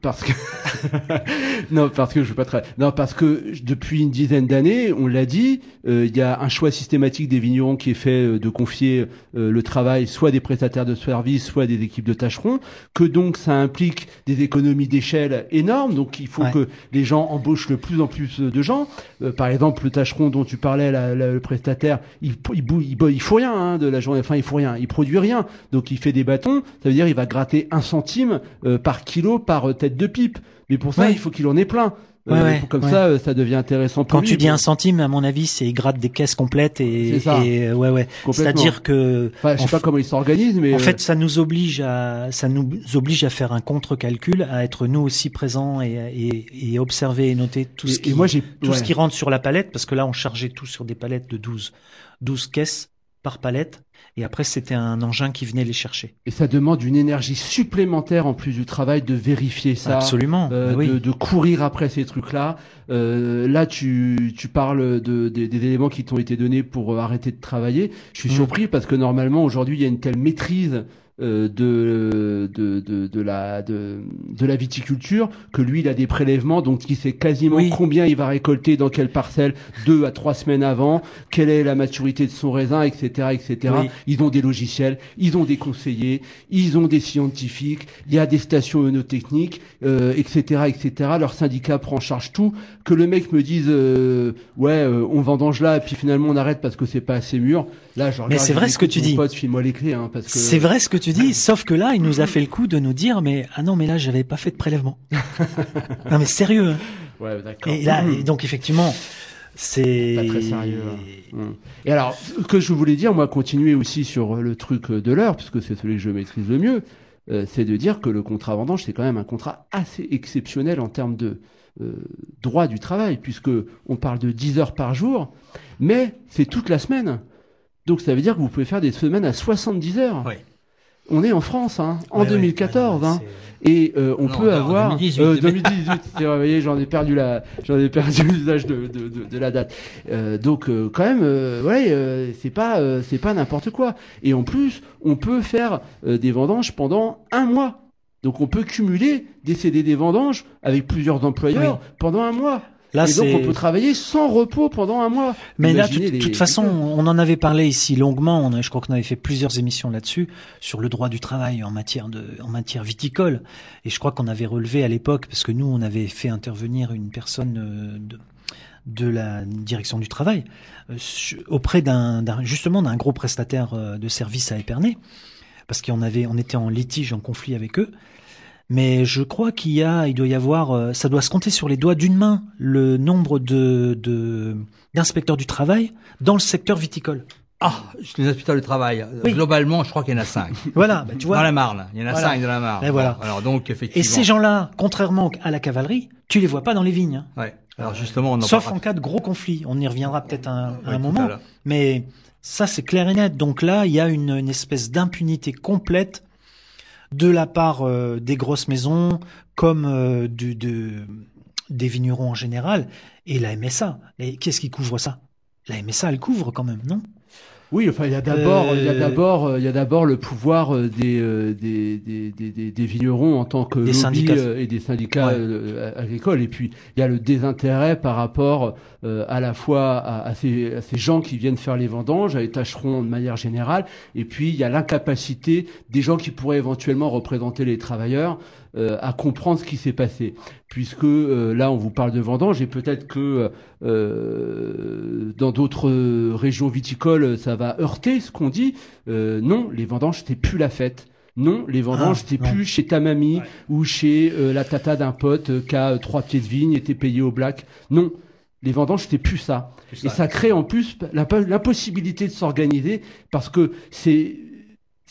parce que non, parce que je veux pas travailler. Non, parce que depuis une dizaine d'années, on l'a dit, euh, il y a un choix systématique des vignerons qui est fait euh, de confier euh, le travail soit des prestataires de services, soit des équipes de tâcherons, que donc ça implique des économies d'échelle énormes. Donc il faut Ouais. que les gens embauchent le plus en plus de gens. Euh, par exemple, le tâcheron dont tu parlais, la- la- le prestataire, il, il, il, bo- il faut rien hein, de la journée. Enfin, il faut rien. Il produit rien. Donc il fait des bâtons. Ça veut dire il va gratter un centime euh, par kilo par euh, tête de pipe. Mais pour ça, Ouais. il faut qu'il en ait plein. Ouais, ouais, pour- comme ouais. ça, euh, ça devient intéressant pour Quand lui. tu dis un centime, à mon avis, c'est ils grattent des caisses complètes et, ça. et, euh, ouais, ouais. C'est-à-dire que Enfin, je sais pas comment il s'organise, mais En euh, fait, ça nous oblige à, ça nous oblige à faire un contre-calcul, à être nous aussi présents et, et, et observer et noter tout ce qui, moi tout ouais. ce qui rentre sur la palette, parce que là, on chargeait tout sur des palettes de 12, 12 caisses par palette, et après, c'était un engin qui venait les chercher. et ça demande une énergie supplémentaire en plus du travail de vérifier ça. Absolument. euh, oui. de, de courir après ces trucs-là. Euh, là, tu, tu parles de, des- des éléments qui t'ont été donnés pour euh, arrêter de travailler. Je suis Mm. surpris parce que normalement, aujourd'hui, il y a une telle maîtrise de, de, de, de la, de, de la viticulture que lui, il a des prélèvements, donc il sait quasiment Oui. combien il va récolter dans quelle parcelle deux à trois semaines avant, quelle est la maturité de son raisin, etc., etc. Oui. Ils ont des logiciels, ils ont des conseillers, ils ont des scientifiques, il y a des stations œnotechniques, euh, etc., etc. Leur syndicat prend en charge tout. Que le mec me dise, euh, ouais, euh, on vendange là, et puis finalement on arrête parce que c'est pas assez mûr. Là, je regarde, c'est vrai ce que tu dis. Pote, file-moi les clés, hein, parce que C'est vrai ce que tu dis, sauf que là, il nous a fait le coup de nous dire, mais ah non, mais là, j'avais pas fait de prélèvement. non, mais sérieux. hein. Ouais, d'accord. Et là, et donc effectivement, c'est Pas très sérieux. hein. Mm. Et alors, ce que je voulais dire, moi, continuer aussi sur le truc de l'heure, puisque c'est celui que je maîtrise le mieux, euh, c'est de dire que le contrat vendange, c'est quand même un contrat assez exceptionnel en termes de euh, droit du travail, puisque on parle de 10 heures par jour, mais c'est toute la semaine. Donc ça veut dire que vous pouvez faire des semaines à 70 heures. Oui. On est en France, hein, en Ouais, ouais. 2014. Ah non, hein. Et euh, on Non, peut avoir 2018. euh, 2018. c'est vrai, vous voyez, j'en ai perdu la, j'en ai perdu l'usage de, de, de, de la date. Euh, donc euh, quand même, euh, ouais, euh, c'est pas, euh, c'est pas n'importe quoi. Et en plus, on peut faire euh, des vendanges pendant un mois. Donc on peut cumuler des CD des vendanges avec plusieurs employeurs pendant un mois. Là, Et donc on peut travailler sans repos pendant un mois. Mais là, de les- toute façon, on en avait parlé ici longuement. On a, je crois qu'on avait fait plusieurs émissions là-dessus sur le droit du travail en matière de, en matière viticole. Et je crois qu'on avait relevé à l'époque, parce que nous, on avait fait intervenir une personne euh, de, de la direction du travail euh, auprès d'un, d'un- justement d'un gros prestataire euh, de services à Épernay, parce qu'on avait, on était en litige, en conflit avec eux. Mais je crois qu'il y a, il doit y avoir, euh, ça doit se compter sur les doigts d'une main le nombre de, de d'inspecteurs du travail dans le secteur viticole. Ah, les inspecteurs du travail. Oui. Globalement, je crois qu'il y en a cinq. Voilà, bah, tu vois. Dans la Marne. Il y en a Voilà. cinq dans la Marne. Et voilà. Alors donc, effectivement. Et ces gens-là, contrairement à la cavalerie, tu les vois pas dans les vignes. hein. Ouais. Alors justement, on en Sauf parlera en cas de gros conflit. On y reviendra peut-être un, un moment. Mais ça, c'est clair et net. Donc là, il y a une, une espèce d'impunité complète de la part euh, des grosses maisons, comme euh, des vignerons en général, et la MSA. Qu'est-ce qui couvre ça? La MSA, elle couvre quand même, non? Oui, enfin, il y a d'abord, il y a Euh, d'abord, il y a d'abord le pouvoir euh, des, euh, des, des, des, vignerons en tant que Des lobby, syndicats. et des syndicats Ouais. agricoles. Et puis, il y a le désintérêt par rapport euh, à la fois à, à ces, à ces gens qui viennent faire les vendanges, à les tâcherons de manière générale. Et puis, il y a l'incapacité des gens qui pourraient éventuellement représenter les travailleurs euh, à comprendre ce qui s'est passé. Puisque euh, là, on vous parle de vendange et peut-être que euh, dans d'autres régions viticoles, ça va heurter ce qu'on dit. Euh, non, les vendanges, c'était plus la fête. Non, les vendanges, Ah, plus chez ta mamie Ouais. ou chez euh, la tata d'un pote qui a trois pieds de vigne et t'es payé au black. Non, les vendanges, c'était plus ça. Et ça crée en plus l'impossibilité de s'organiser parce que c'est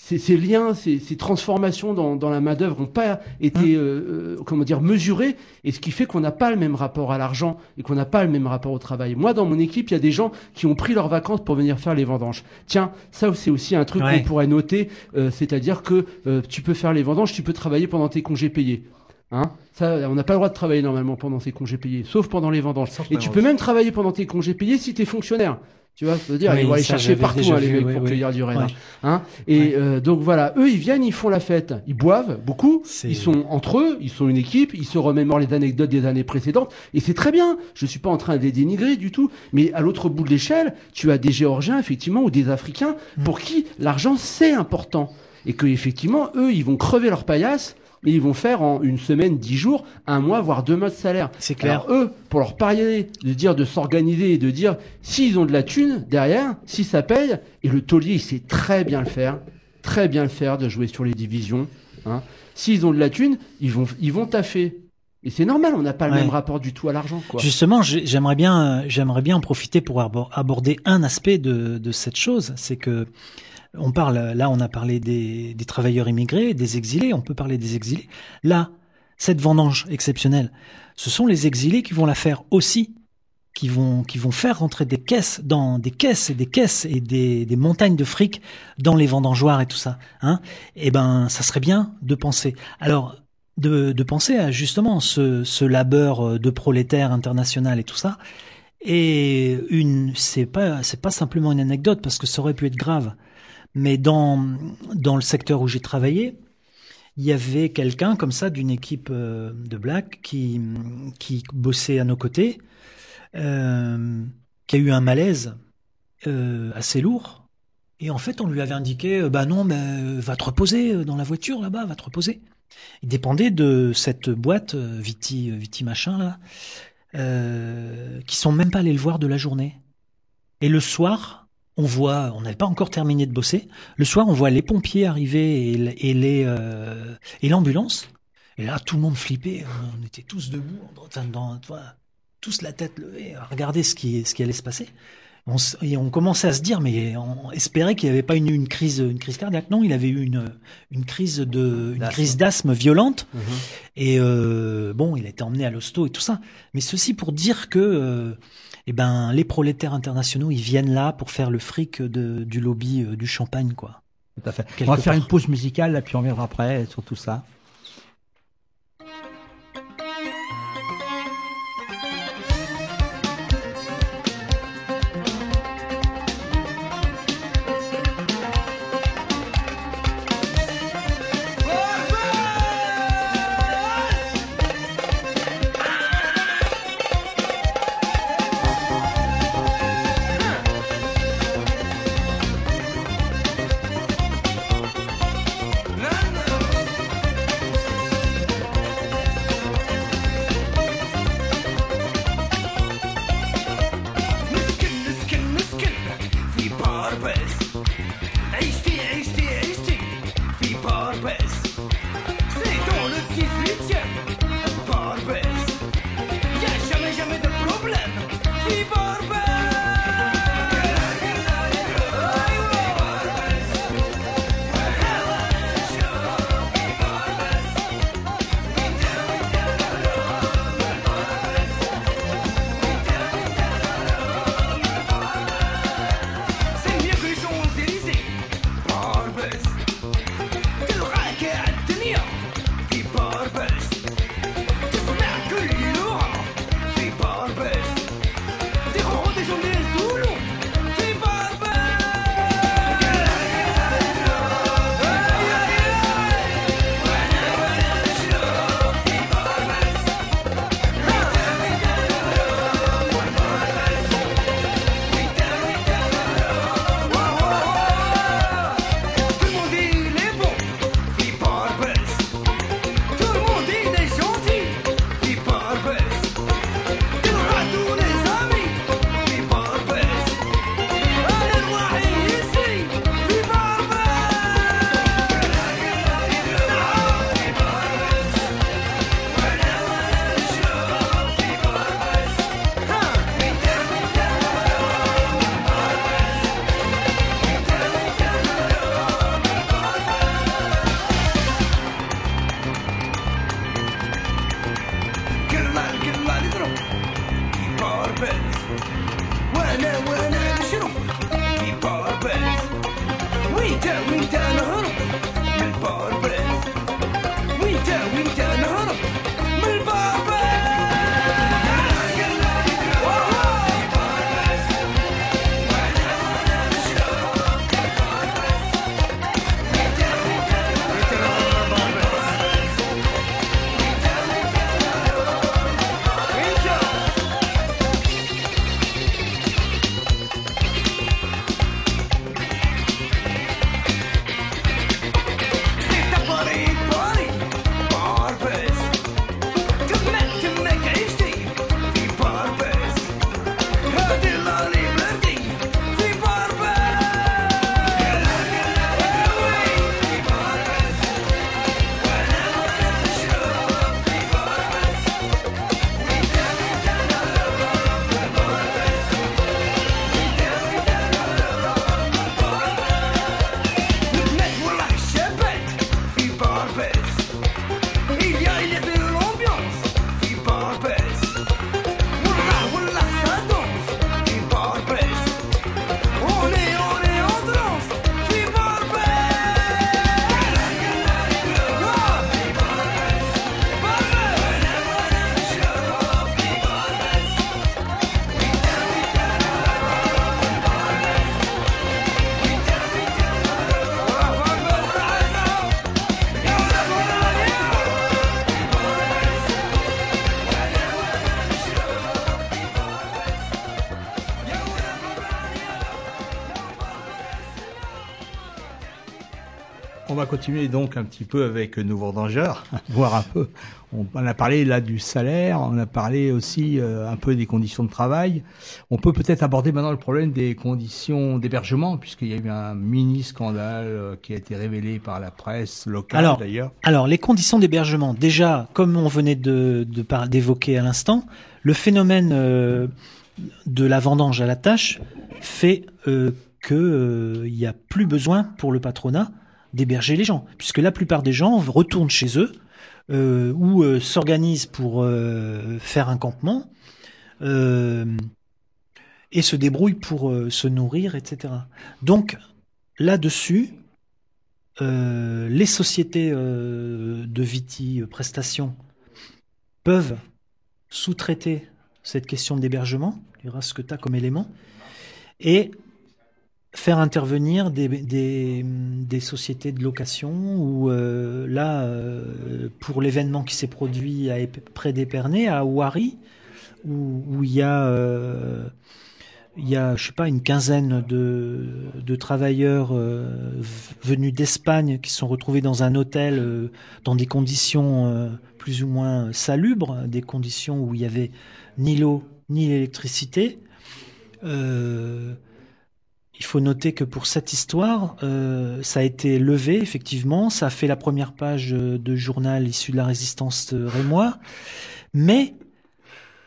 ces, ces liens, ces, ces transformations dans, dans la main d'œuvre n'ont pas été, euh, euh, comment dire, mesurées, et ce qui fait qu'on n'a pas le même rapport à l'argent et qu'on n'a pas le même rapport au travail. Moi, dans mon équipe, il y a des gens qui ont pris leurs vacances pour venir faire les vendanges. Tiens, ça c'est aussi un truc Ouais. qu'on pourrait noter, euh, c'est-à-dire que euh, tu peux faire les vendanges, tu peux travailler pendant tes congés payés. Hein? Ça, on n'a pas le droit de travailler normalement pendant ses congés payés, sauf pendant les vendanges. Sauf Et tu peux même travailler pendant tes congés payés si tu es fonctionnaire. Tu vois, je veux dire, Oui, ils vont aller chercher partout hein, les mecs oui, pour oui. cueillir du raisin. Ouais. Hein et euh, donc voilà, eux ils viennent, ils font la fête, ils boivent beaucoup, ils sont entre eux, ils sont une équipe, ils se remémorent les anecdotes des années précédentes et c'est très bien. Je suis pas en train de les dénigrer du tout, mais à l'autre bout de l'échelle, tu as des Géorgiens effectivement ou des Africains Mm. pour qui l'argent c'est important et que effectivement eux ils vont crever leur paillasse. Et ils vont faire en une semaine, dix jours, un mois, voire deux mois de salaire. C'est clair. Alors, eux, pour leur parier, de dire de s'organiser et de dire s'ils ont de la thune derrière, si ça paye, et le taulier, il sait très bien le faire, très bien le faire, de jouer sur les divisions. Hein. S'ils ont de la thune, ils vont, ils vont taffer. Et c'est normal, on n'a pas le Ouais. même rapport du tout à l'argent, quoi. Justement, j'ai- j'aimerais bien, euh, j'aimerais bien en profiter pour abor- aborder un aspect de, de cette chose, c'est que on parle, là, on a parlé des, travailleurs immigrés, des exilés, on peut parler des exilés. Là, cette vendange exceptionnelle, ce sont les exilés qui vont la faire aussi, qui vont, qui vont faire rentrer des caisses dans des caisses et des caisses et des, des montagnes de fric dans les vendangeoires et tout ça. Hein Eh ben, ça serait bien de penser. Alors, de, de penser à justement ce, ce labeur de prolétaire international et tout ça. Et une, c'est pas, c'est pas simplement une anecdote parce que ça aurait pu être grave. Mais dans, dans le secteur où j'ai travaillé, il y avait quelqu'un comme ça d'une équipe euh, de Black qui, qui bossait à nos côtés, euh, qui a eu un malaise euh, assez lourd. Et en fait, on lui avait indiqué, bah non, mais va te reposer dans la voiture là-bas, va te reposer. Il dépendait de cette boîte Viti, Viti machin là, qui sont même pas allés le voir de la journée. Et le soir, on voit, on n'avait pas encore terminé de bosser. Le soir, on voit les pompiers arriver et, les euh, et l'ambulance. Et là, tout le monde flippait. On était tous debout, dans, tous la tête levée, à regarder ce qui ce qui allait se passer. On, et on commençait à se dire, mais on espérait qu'il n'y avait pas une, une crise une crise cardiaque. Non, il avait eu une une crise de une crise d'asthme violente. Mhm. Et euh, bon, il a été emmené à l'hosto et tout ça. Mais ceci pour dire que euh, eh ben, les prolétaires internationaux, ils viennent là pour faire le fric de, du lobby euh, du champagne, quoi. Tout à fait. Quelque on va faire une pause musicale, là, puis on reviendra après sur tout ça. Continuer donc un petit peu avec nos vendangeurs, voir un peu. On, on a parlé là du salaire, on a parlé aussi euh, un peu des conditions de travail. On peut peut-être aborder maintenant le problème des conditions d'hébergement, puisqu'il y a eu un mini scandale euh, qui a été révélé par la presse locale d'ailleurs. Alors, les conditions d'hébergement, déjà, comme on venait de d'évoquer à l'instant, le phénomène euh, de la vendange à la tâche fait euh, que euh, il y a plus besoin pour le patronat d'héberger les gens, puisque la plupart des gens retournent chez eux euh, ou euh, s'organisent pour euh, faire un campement et se débrouillent pour se nourrir, etc. Donc là-dessus, les sociétés de Viti prestations peuvent sous-traiter cette question d'hébergement, tu verras ce que tu as comme élément, et faire intervenir des, des, sociétés de location où euh, là, euh, pour l'événement qui s'est produit près d'Épernay, à Ouari, où, il y a... euh, il y a, je sais pas, une quinzaine de, de travailleurs euh, venus d'Espagne qui sont retrouvés dans un hôtel euh, dans des conditions plus ou moins salubres, des conditions où il y avait ni l'eau ni l'électricité. Il faut noter que pour cette histoire, euh, ça a été levé effectivement, ça a fait la première page euh, de journal issu de la résistance rémois, mais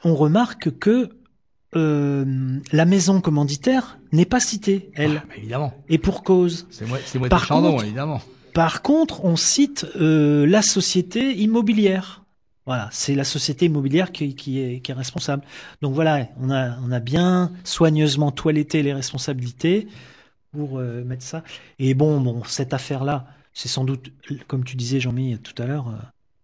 on remarque que euh, la maison commanditaire n'est pas citée, elle, Ah, bah, évidemment, et pour cause. c'est moi, c'est moi Par Chandon, contre- évidemment. Par contre, on cite euh, la société immobilière. Voilà, c'est la société immobilière qui, est, responsable. Donc voilà, on a, bien soigneusement toiletté les responsabilités pour euh, mettre ça. Et bon, cette affaire-là, c'est sans doute, comme tu disais, Jean-Mi, tout à l'heure, euh,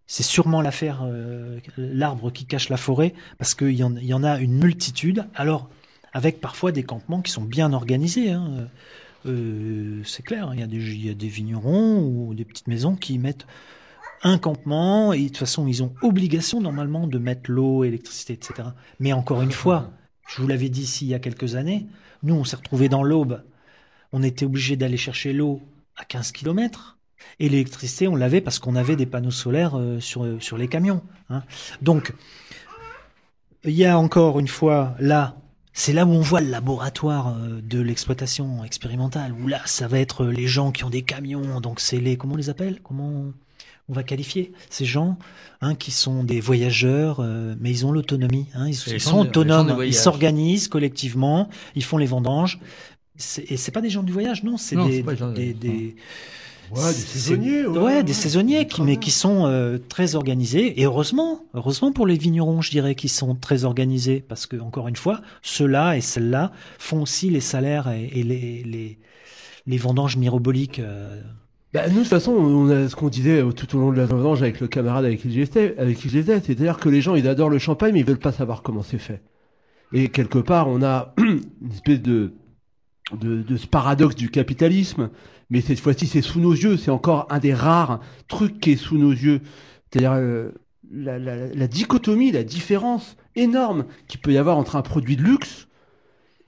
c'est sûrement l'affaire euh, l'arbre qui cache la forêt, parce qu'il y, en- a une multitude. Alors, avec parfois des campements qui sont bien organisés. Hein. C'est clair, il y, il y a des vignerons ou des petites maisons qui mettent un campement et de toute façon ils ont obligation normalement de mettre l'eau, l'électricité, etc. Mais encore une fois, je vous l'avais dit ici il y a quelques années, nous on s'est retrouvés dans l'aube, on était obligé d'aller chercher l'eau à 15 km et l'électricité on l'avait parce qu'on avait des panneaux solaires euh, sur, sur les camions. hein. Donc il y a encore une fois là c'est là où on voit le laboratoire euh, de l'exploitation expérimentale, où là, ça va être les gens qui ont des camions, donc c'est les, comment on les appelle? Comment va qualifier ces gens hein, qui sont des voyageurs, euh, mais ils ont l'autonomie, hein, ils, sont de- autonomes, ils s'organisent collectivement, ils font les vendanges. Et c'est pas des gens du voyage, non, c'est des, des Ouais, saisonniers, ouais, ouais, ouais, des saisonniers, qui, mais qui sont euh, très organisés. Et heureusement, heureusement pour les vignerons, je dirais, qui sont très organisés, parce que encore une fois, ceux-là et celles-là font aussi les salaires et, et les, les les vendanges miroboliques. euh. Bah, nous, de toute façon, on a ce qu'on disait euh, tout au long de la vendange avec le camarade avec qui j'étais, avec qui j'étais, c'est-à-dire que les gens, ils adorent le champagne, mais ils veulent pas savoir comment c'est fait. Et quelque part, on a une espèce de, de, de ce paradoxe du capitalisme, mais cette fois-ci, c'est sous nos yeux. C'est encore un des rares trucs qui est sous nos yeux. C'est-à-dire euh, la, la, la dichotomie, la différence énorme qu'il peut y avoir entre un produit de luxe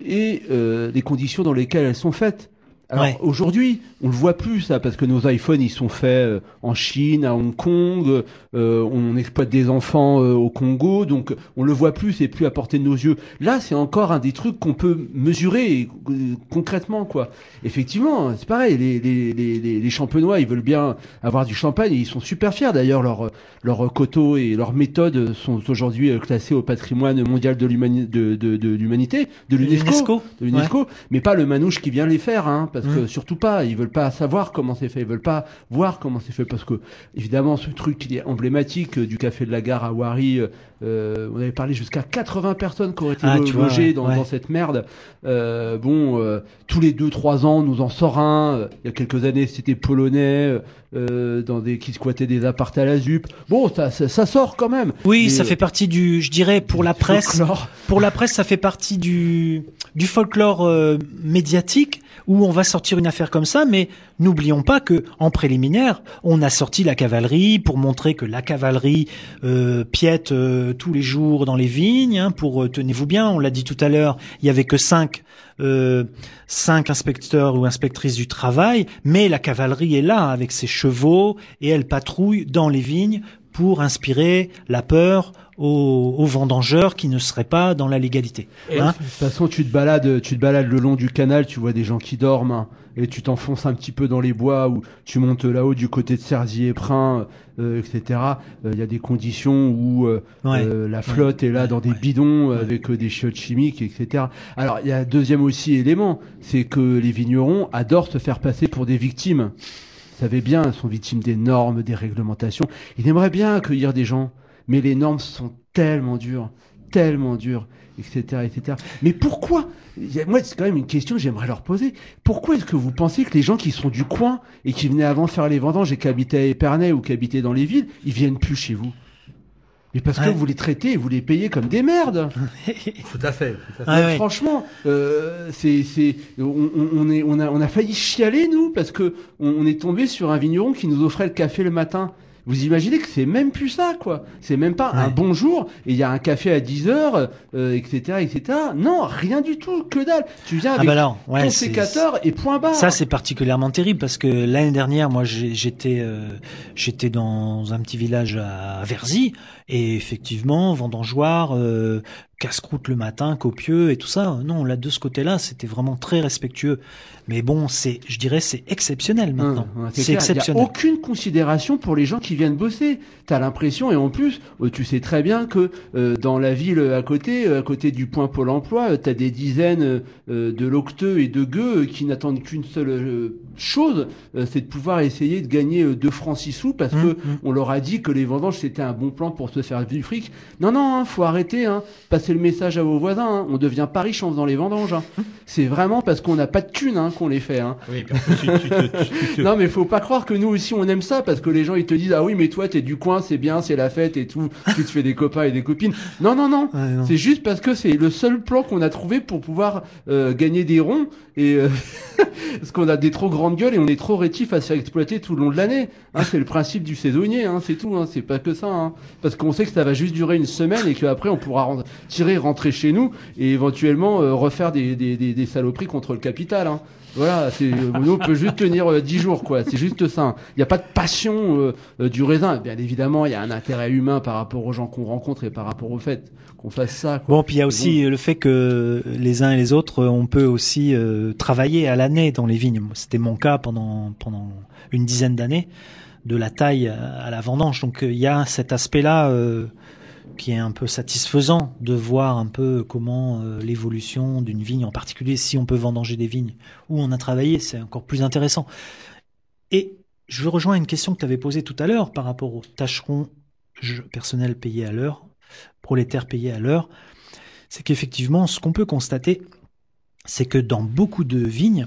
et euh, les conditions dans lesquelles elles sont faites. Alors Ouais. aujourd'hui, on le voit plus ça parce que nos iPhones ils sont faits euh, en Chine, à Hong Kong, euh, on exploite des enfants euh, au Congo, donc on le voit plus, c'est plus à portée de nos yeux. Là, c'est encore un des trucs qu'on peut mesurer euh, concrètement quoi. Effectivement, c'est pareil, les, les, les, les, champenois, ils veulent bien avoir du champagne et ils sont super fiers d'ailleurs leurs leurs coteaux et leurs méthodes sont aujourd'hui euh, classés au patrimoine mondial de l'humani- de, de, de l'humanité, de l'UNESCO de l'UNESCO, mais pas le manouche qui vient les faire, hein, parce que Mm. surtout pas, ils veulent pas savoir comment c'est fait, ils veulent pas voir comment c'est fait, parce que évidemment ce truc qui est emblématique euh, du café de la gare à Wari, euh, euh, on avait parlé jusqu'à 80 personnes qui auraient été Ah, vois, logées ouais, dans, ouais. dans cette merde. Euh, bon, euh, tous les deux trois ans, on nous en sort un. Euh, Il y a quelques années, c'était polonais. Euh, dans des qui squattaient des appartes à la ZUP. Bon, ça, ça, ça sort quand même. Oui, ça fait partie du, je dirais, pour la presse. folklore. Pour la presse, ça fait partie du, du folklore euh, médiatique où on va sortir une affaire comme ça, mais n'oublions pas que en préliminaire, on a sorti la cavalerie pour montrer que la cavalerie euh, piète euh, tous les jours dans les vignes. hein, pour euh, tenez-vous bien, on l'a dit tout à l'heure, il y avait que cinq euh, cinq inspecteurs ou inspectrices du travail, mais la cavalerie est là avec ses chevaux et elle patrouille dans les vignes pour inspirer la peur aux, aux vendangeurs qui ne seraient pas dans la légalité. Hein De toute façon, tu te balades, tu te balades le long du canal, tu vois des gens qui dorment, hein, et tu t'enfonces un petit peu dans les bois ou tu montes là-haut du côté de Cerzier-Prin, euh, etc. Euh, Il y a des conditions où euh, Ouais. euh, la flotte est là dans des ouais. bidons euh, avec des chiottes chimiques, etc. Alors il y a un deuxième aussi élément, c'est que les vignerons adorent se faire passer pour des victimes. Vous savez bien, ils sont victimes des normes, des réglementations. Ils aimeraient bien accueillir des gens, mais les normes sont tellement dures, tellement dures, etc., etc. Mais pourquoi Moi, c'est quand même une question que j'aimerais leur poser. Pourquoi est-ce que vous pensez que les gens qui sont du coin et qui venaient avant faire les vendanges et qui habitaient à Épernay ou qui habitaient dans les villes, ils viennent plus chez vous? Mais parce que vous les traitez et vous les payez comme des merdes. Tout à fait. Tout à fait. Ah ouais. Franchement, euh, c'est, c'est, on, on- on est, on a, on a failli chialer nous parce que on, on est tombé sur un vigneron qui nous offrait le café le matin. Vous imaginez que c'est même plus ça, quoi. C'est même pas un bonjour et il y a un café à 10 heures, euh, etc., etc. Non, rien du tout, que dalle. Tu viens Ah avec bah ouais, ton c'est- sécateur et point barre. Ça, c'est particulièrement terrible parce que l'année dernière, moi, j'étais euh, j'étais dans un petit village à Verzy et effectivement, vendangeoir, euh, casse-croûte le matin, copieux et tout ça. Non, là, de ce côté-là, c'était vraiment très respectueux. Mais bon, c'est, je dirais, c'est exceptionnel maintenant. Hum, hum, c'est. Il y a exceptionnel. aucune considération pour les gens qui viennent bosser. T'as l'impression, et en plus, euh, tu sais très bien que euh, dans la ville à côté, à côté du point Pôle Emploi, t'as des dizaines euh, de locteux et de gueux qui n'attendent qu'une seule chose, c'est de pouvoir essayer de gagner euh, 2 francs 6 sous parce Hum, que hum. on leur a dit que les vendanges c'était un bon plan pour se faire du fric. Non, non, hein, faut arrêter. Hein. Passez le message à vos voisins. Hein. On devient pas riche en faisant les vendanges. Hein. C'est vraiment parce qu'on n'a pas de thunes hein, qu'on les fait. Hein. Oui, puis en plus, tu, tu Non mais faut pas croire que nous aussi on aime ça parce que les gens ils te disent ah oui mais toi t'es du coin c'est bien c'est la fête et tout tu te fais des copains et des copines non non non Ouais, non. c'est juste parce que c'est le seul plan qu'on a trouvé pour pouvoir euh, gagner des ronds et euh, parce qu'on a des trop grandes gueules et on est trop rétifs à se faire exploiter tout le long de l'année hein, c'est le principe du saisonnier hein, c'est tout hein, c'est pas que ça hein. parce qu'on sait que ça va juste durer une semaine et qu'après on pourra ren- tirer rentrer chez nous et éventuellement euh, refaire des, des, des, des saloperies contre le capital hein. Voilà, c'est, euh, nous on peut juste tenir euh, 10 jours, quoi. C'est juste ça. Il n'y a pas de passion euh, euh, du raisin. Bien évidemment, il y a un intérêt humain par rapport aux gens qu'on rencontre et par rapport au fait qu'on fasse ça. Quoi. Bon, puis il y a aussi le fait que les uns et les autres, on peut aussi euh, travailler à l'année dans les vignes. C'était mon cas pendant pendant une dizaine d'années, de la taille à la vendange. Donc euh, il y a cet aspect-là euh, qui est un peu satisfaisant de voir un peu comment euh, l'évolution d'une vigne, en particulier si on peut vendanger des vignes où on a travaillé, c'est encore plus intéressant. Et je rejoins une question que tu avais posée tout à l'heure par rapport aux tâcherons personnels payés à l'heure, prolétaires payés à l'heure. C'est qu'effectivement, ce qu'on peut constater, c'est que dans beaucoup de vignes,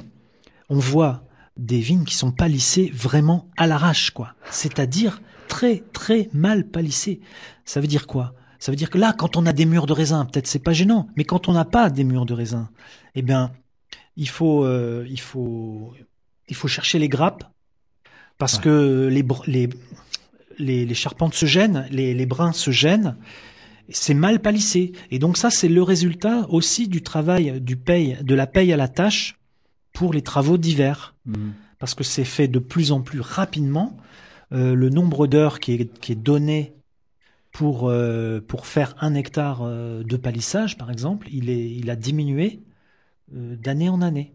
on voit des vignes qui sont palissées vraiment à l'arrache, quoi. C'est-à-dire très très mal palissées. Ça veut dire quoi? Ça veut dire que là, quand on a des murs de raisin, peut-être c'est pas gênant, mais quand on n'a pas des murs de raisin, eh bien, il faut, euh, il faut, il faut chercher les grappes parce Ouais. que les, les, les, les charpentes se gênent, les, les brins se gênent. C'est mal palissé. Et donc ça, c'est le résultat aussi du travail du paye, de la paye à la tâche pour les travaux d'hiver Mhm. parce que c'est fait de plus en plus rapidement. Euh, le nombre d'heures qui est, qui est donné pour, euh, pour faire un hectare euh, de palissage, par exemple, il, est, il a diminué d'année en année.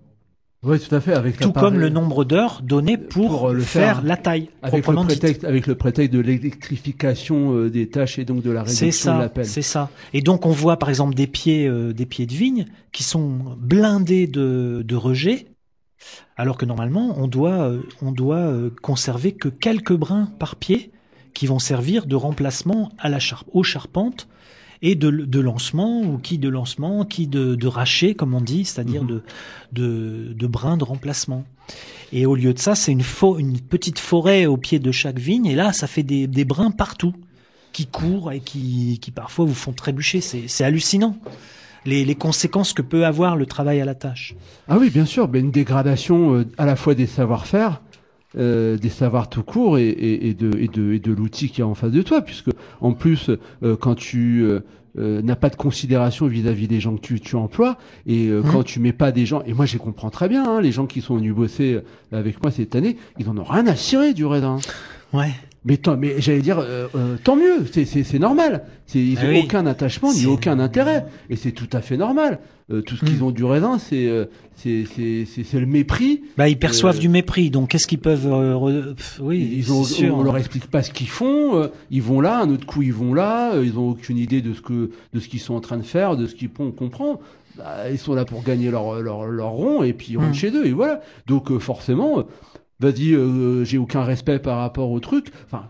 Oui, tout à fait. Avec Tout comme le nombre d'heures donné pour, Pour, le faire, faire. la taille, avec le prétexte, avec le prétexte de l'électrification des tâches et donc de la réduction de ça, la pelle. c'est ça. Et donc on voit par exemple des pieds, euh, des pieds de vigne qui sont blindés de, de rejets, alors que normalement on doit, euh, on doit euh, conserver que quelques brins par pied qui vont servir de remplacement à la aux charpentes et de, de lancement ou qui de lancement, qui de, de rachet comme on dit, c'est-à-dire Mhm. de, de, de brins de remplacement. Et au lieu de ça, c'est une, une petite forêt au pied de chaque vigne, et là, ça fait des, des brins partout qui courent et qui, qui parfois vous font trébucher. C'est c'est hallucinant. Les, les conséquences que peut avoir le travail à la tâche. Ah oui, bien sûr, ben une dégradation euh, à la fois des savoir-faire, euh, des savoirs tout court et, et, et de, et de, et de l'outil qu'il y a en face de toi, puisque en plus, euh, quand tu euh, euh, n'a pas de considération vis-à-vis des gens que tu, tu emploies. Et euh, Mhm. quand tu mets pas des gens, et moi je comprends très bien, hein, les gens qui sont venus bosser avec moi cette année, ils en ont rien à cirer du raisin. Ouais. Mais tant, mais j'allais dire, euh, euh, tant mieux, c'est, normal. Ils Ah ont oui. aucun attachement ni aucun intérêt, et c'est tout à fait normal. Euh, tout ce qu'ils Mm. ont du raisin, c'est, euh, c'est, c'est, le mépris. Bah, ils perçoivent Euh, du mépris. Donc, qu'est-ce qu'ils peuvent euh, re- Oui, Ils ont, sûr. on leur explique pas ce qu'ils font. euh, ils vont là, un autre coup ils vont là. euh, ils ont aucune idée de ce que, de ce qu'ils sont en train de faire, de ce qu'ils font. On comprend. Bah, ils sont là pour gagner leur, leur, leur rond et puis ils rentrent Mm. chez eux et voilà. Donc forcément, euh, vas-y, euh, j'ai aucun respect par rapport au truc. Enfin,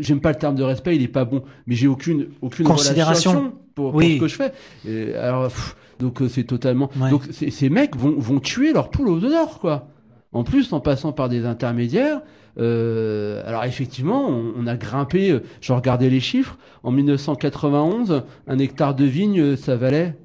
j'aime pas le terme de respect, il est pas bon, mais j'ai aucune aucune Considération. pour, pour Oui. ce que je fais. Et alors, pff, donc euh, c'est totalement. Ouais. Donc ces mecs vont vont tuer leur poule aux d'or quoi. En plus, en passant par des intermédiaires. Euh, alors effectivement, on, on a grimpé. Je regardais les chiffres. En 1991, un hectare de vigne, ça valait.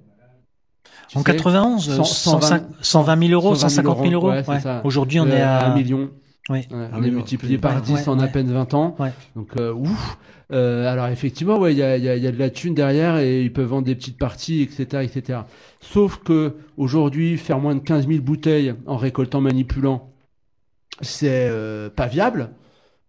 tu En sais, 91, euh, 100, 120 120 000 euros, 150 000 euros. ouais, c'est ouais. Aujourd'hui, on Euh, est à un million. Ouais. Ouais, Ah on est oui, multiplié par ouais, 10 en à peine 20 ans. Ouais. Donc, euh, ouf. Euh, alors effectivement, ouais, il y a, il y, a, il y a de la thune derrière et ils peuvent vendre des petites parties, etc., etc. Sauf que aujourd'hui, faire moins de 15 000 bouteilles en récoltant, manipulant, c'est euh, pas viable.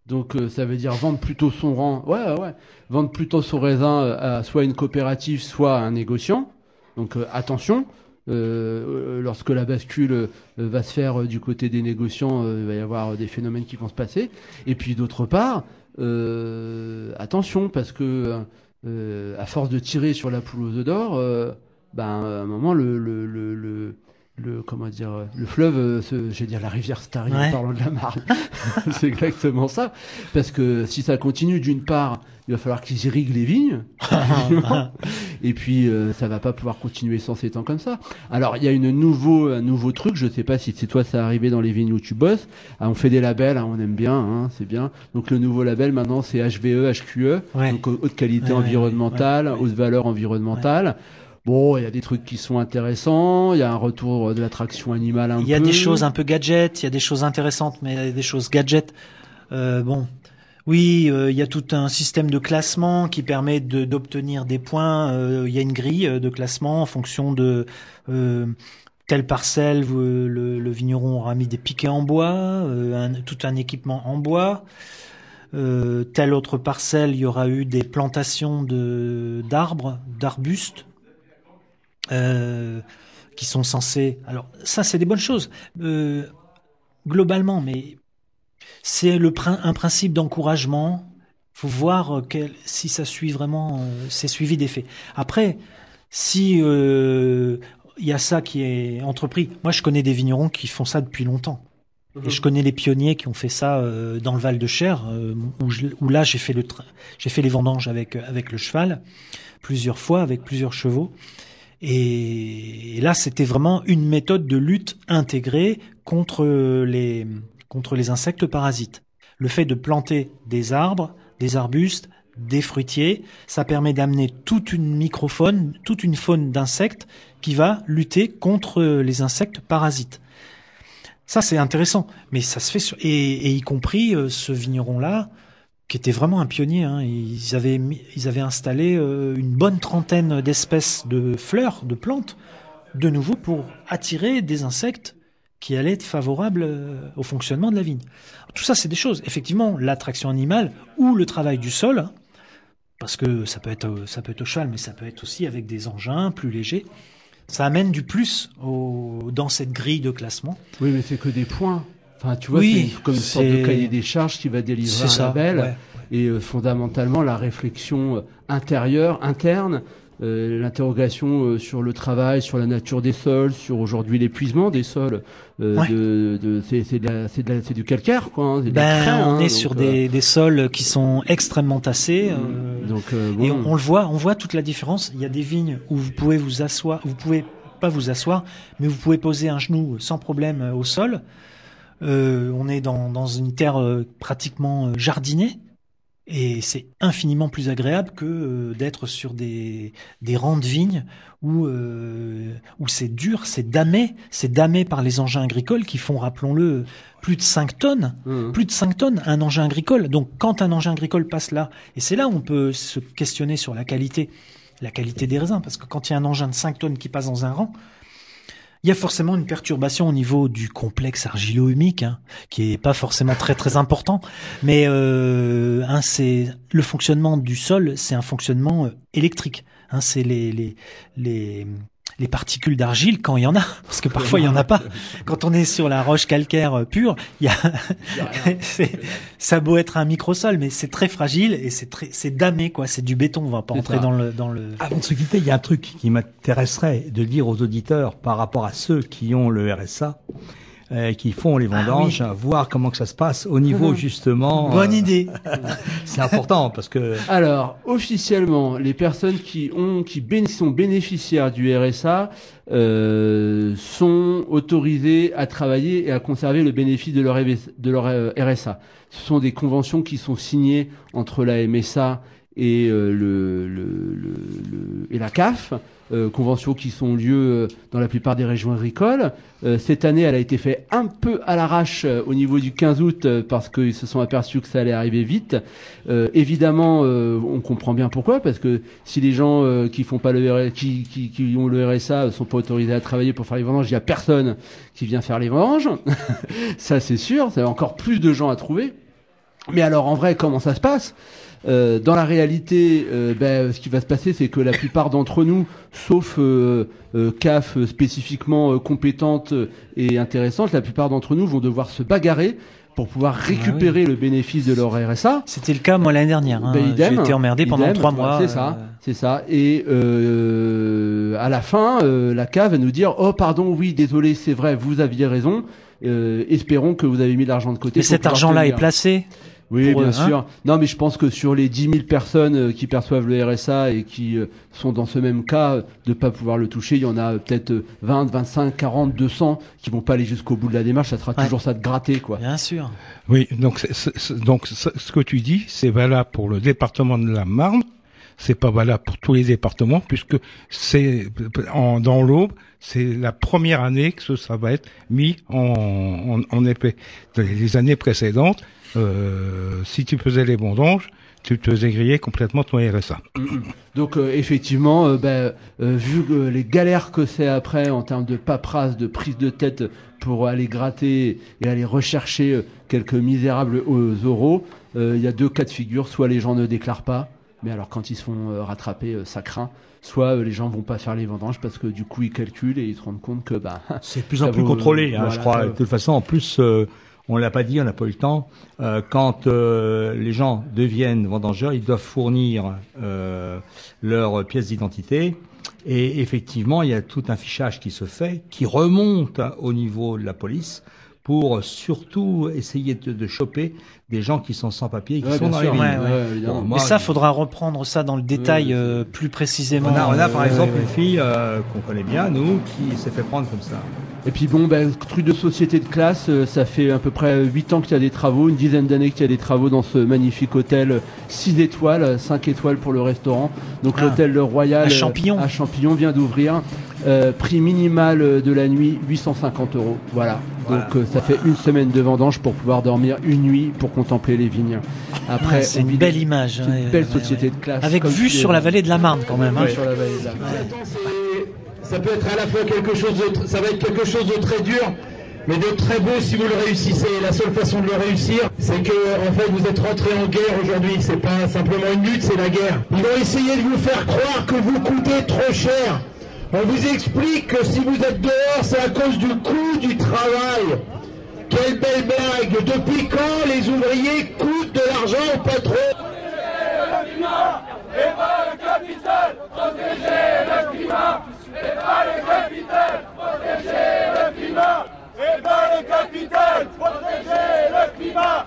Donc euh, ça veut dire vendre plutôt son rang, ouais, ouais, ouais. vendre plutôt son raisin à soit une coopérative, soit à un négociant. Donc euh, attention, lorsque la bascule euh, va se faire euh, du côté des négociants, euh, il va y avoir euh, des phénomènes qui vont se passer. Et puis d'autre part, euh, attention parce que euh, à force de tirer sur la poule aux œufs d'or, euh, ben à un moment le le le, le le comment dire le fleuve euh, se, je vais dire la rivière Starry Ouais. en parlant de la Marne c'est exactement ça. Parce que si ça continue d'une part il va falloir qu'ils irriguent les vignes et puis euh, ça va pas pouvoir continuer sans ces temps comme ça. Alors il y a une nouveau un nouveau truc je sais pas si c'est toi ça arrivé dans les vignes où tu bosses. Ah, on fait des labels hein, on aime bien hein, c'est bien. Donc le nouveau label maintenant c'est HVE HQE Ouais. donc haute qualité Ouais, environnementale haute valeur environnementale Bon, il y a des trucs qui sont intéressants, il y a un retour de l'attraction animale un peu. Il y a des choses un peu gadgets, il y a des choses intéressantes, mais il y a des choses gadgets. Euh, bon, oui, euh, il y a tout un système de classement qui permet de- d'obtenir des points. Euh, il y a une grille euh, de classement en fonction de euh, telle parcelle, le, le vigneron aura mis des piquets en bois, euh, un- tout un équipement en bois. Euh, telle autre parcelle, il y aura eu des plantations de d'arbres, d'arbustes, euh, qui sont censés. Alors ça, c'est des bonnes choses euh, globalement, mais c'est le un principe d'encouragement. Faut voir euh, quel, si ça suit vraiment, euh, c'est suivi des faits. Après, si il y a ça qui est entrepris, moi je connais des vignerons qui font ça depuis longtemps. Et je connais les pionniers qui ont fait ça euh, dans le Val de Cher, euh, où, je- où là j'ai fait le train, j'ai fait les vendanges avec avec le cheval plusieurs fois, avec plusieurs chevaux. Et, là, c'était vraiment une méthode de lutte intégrée contre les insectes parasites. Le fait de planter des arbres, des arbustes, des fruitiers, ça permet d'amener toute une microfaune, toute une faune d'insectes qui va lutter contre les insectes parasites. Ça, c'est intéressant, mais ça se fait sur... et, et y compris euh, ce vigneron-là, qui était vraiment un pionnier. Hein. Ils avaient ils avaient installé euh, une bonne trentaine d'espèces de fleurs, de plantes, de nouveau pour attirer des insectes qui allaient être favorables euh, au fonctionnement de la vigne. Tout ça, c'est des choses. Effectivement, l'attraction animale ou le travail du sol, hein, parce que ça peut être ça peut être au cheval, mais ça peut être aussi avec des engins plus légers. Ça amène du plus au, dans cette grille de classement. Oui, mais c'est que des points. Enfin, tu vois, Oui, c'est comme une sorte de cahier des charges qui va délivrer un ça. label. ouais. Et euh, fondamentalement, la réflexion euh, intérieure, interne, euh, l'interrogation euh, sur le travail, sur la nature des sols, sur aujourd'hui l'épuisement des sols. euh, Ouais. de, de, c'est, du calcaire, quoi. hein, Ben, on hein, est sur des, des sols qui sont extrêmement tassés. Donc, euh, Et on, on le voit, on voit toute la différence. Il y a des vignes où vous pouvez vous asseoir, vous pouvez pas vous asseoir, mais vous pouvez poser un genou sans problème au sol. Euh, on est dans, dans une terre euh, pratiquement euh, jardinée. Et c'est infiniment plus agréable que euh, d'être sur des, des rangs de vignes où, euh, où c'est dur, c'est damé, c'est damé par les engins agricoles qui font, rappelons-le, plus de 5 tonnes. Mmh. Plus de 5 tonnes, un engin agricole. Donc quand un engin agricole passe là, et c'est là où on peut se questionner sur la qualité, la qualité des raisins, parce que quand il y a un engin de 5 tonnes qui passe dans un rang, il y a forcément une perturbation au niveau du complexe argilo-humique, hein, qui est pas forcément très très important, mais euh, hein, c'est le fonctionnement du sol, c'est un fonctionnement euh, électrique. Hein, c'est les les les les particules d'argile quand il y en a, parce que parfois il y en a pas. Quand on est sur la roche calcaire euh, pure, il y a, c'est- ça a beau être un microsol, mais c'est très fragile et c'est très, c'est damé quoi. C'est du béton. On va pas entrer ça. dans le dans le. Avant de se quitter, il y a un truc qui m'intéresserait de dire aux auditeurs par rapport à ceux qui ont le RSA, euh, qui font les vendanges, voir comment que ça se passe au niveau justement. Bonne euh, idée. C'est important parce que Alors, officiellement, les personnes qui ont, qui béné- sont bénéficiaires du RSA euh, sont autorisées à travailler et à conserver le bénéfice de leur, de leur euh, RSA. Ce sont des conventions qui sont signées entre la MSA et euh, le, le- le- le- et la CAF. Euh, conventions qui sont lieu euh, dans la plupart des régions agricoles. Euh, cette année, elle a été faite un peu à l'arrache euh, au niveau du 15 août parce qu'ils se sont aperçus que ça allait arriver vite. Évidemment, on comprend bien pourquoi, parce que si les gens qui font pas le RS qui, qui, qui ont le RSA sont pas autorisés à travailler pour faire les vendanges, il y a personne qui vient faire les vendanges. ça, c'est sûr. Ça a encore plus de gens à trouver. Mais alors, en vrai, comment ça se passe? Euh, Dans la réalité, euh, ben, ce qui va se passer, c'est que la plupart d'entre nous, sauf euh, euh, CAF spécifiquement euh, compétente et intéressante, la plupart d'entre nous vont devoir se bagarrer pour pouvoir récupérer le bénéfice de leur RSA. C'était le cas moi l'année dernière. Hein. Ben. J'ai été emmerdé pendant trois mois. C'est ça, euh, c'est ça. Et euh, à la fin, euh, la CAF va nous dire oh pardon, oui, désolé, c'est vrai, vous aviez raison. Euh, espérons que vous avez mis de l'argent de côté. Et pour cet argent-là est placé? Oui, pour bien hein sûr. Non, mais je pense que sur les 10 000 personnes euh, qui perçoivent le RSA et qui euh, sont dans ce même cas euh, de pas pouvoir le toucher, il y en a peut-être euh, 20, 25, 40, 200 qui vont pas aller jusqu'au bout de la démarche. Ça sera Ouais. toujours ça de gratter, quoi. Bien sûr. Oui, donc, c'est- c'est- c'est- donc ce ce que tu dis, c'est valable pour le département de la Marne, c'est pas valable pour tous les départements, puisque c'est en, dans l'Aube, c'est la première année que ça va être mis en, en, en épais. Dans les années précédentes, euh, si tu faisais les vendanges, tu te faisais griller complètement ton RSA. Donc euh, effectivement, euh, euh, vu que les galères que c'est après en termes de paperasse, de prise de tête pour aller gratter et aller rechercher euh, quelques misérables euh, euros, euh, il y a deux cas de figure. Soit les gens ne déclarent pas, mais alors quand ils se font euh, rattraper, euh, ça craint. Soit euh, les gens vont pas faire les vendanges parce que du coup ils calculent et ils se rendent compte que bah c'est de plus en plus vaut- contrôlé, hein, voilà, je crois. De toute façon, en plus, euh, on l'a pas dit, on n'a pas eu le temps. Euh, quand euh, les gens deviennent vendangeurs, ils doivent fournir euh, leur pièce d'identité. Et effectivement, il y a tout un fichage qui se fait, qui remonte au niveau de la police pour surtout essayer de, de choper des gens qui sont sans papier, et qui Ouais, sont dans sûr, les ouais, ouais. évidemment. Bon, moi, Mais ça, faudra reprendre ça dans le détail Ouais, euh, plus précisément. On a, on a par Euh, exemple ouais, une fille euh, qu'on connaît bien, nous, qui s'est fait prendre comme ça. Et puis bon, ben, truc de société de classe, euh, ça fait à peu près 8 ans qu'il y a des travaux, une dizaine d'années qu'il y a des travaux dans ce magnifique hôtel 6 étoiles, 5 étoiles pour le restaurant. Donc Ah. l'hôtel Le Royal À euh, Champillon. à Champillon vient d'ouvrir. Euh, prix minimal euh, de la nuit 850 euros. Voilà. Voilà. Donc euh, ça fait une semaine de vendange pour pouvoir dormir une nuit pour contempler les vignes. Après, ouais, c'est une belle image. une ouais, belle ouais, société ouais. de classe. Avec vue sur la vallée de la Marne quand même. hein. Vue sur la vallée de la Marne. ça peut être à la fois quelque chose de, ça va être quelque chose de très dur, mais de très beau si vous le réussissez. Et la seule façon de le réussir, c'est que, en fait, vous êtes rentré en guerre aujourd'hui. C'est pas simplement une lutte, c'est la guerre. Ils vont essayer de vous faire croire que vous coûtez trop cher. On vous explique que si vous êtes dehors, c'est à cause du coût du travail. Quelle belle blague Depuis quand les ouvriers coûtent de l'argent au patron Et pas le capital, protéger le climat. Et pas le capital, protéger le climat. Et pas le capital, protéger le climat.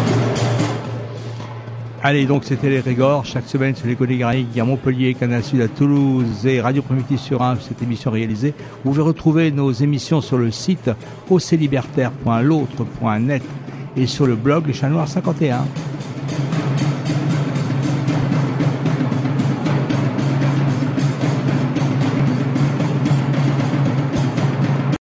Allez, donc c'était les Régors, chaque semaine sur les côtés Garrigue, à Montpellier, Canal Sud à Toulouse et Radio Primitive sur 1, cette émission réalisée. Vous pouvez retrouver nos émissions sur le site oclibertaire.l'autre.net et sur le blog Les Chats Noirs 51.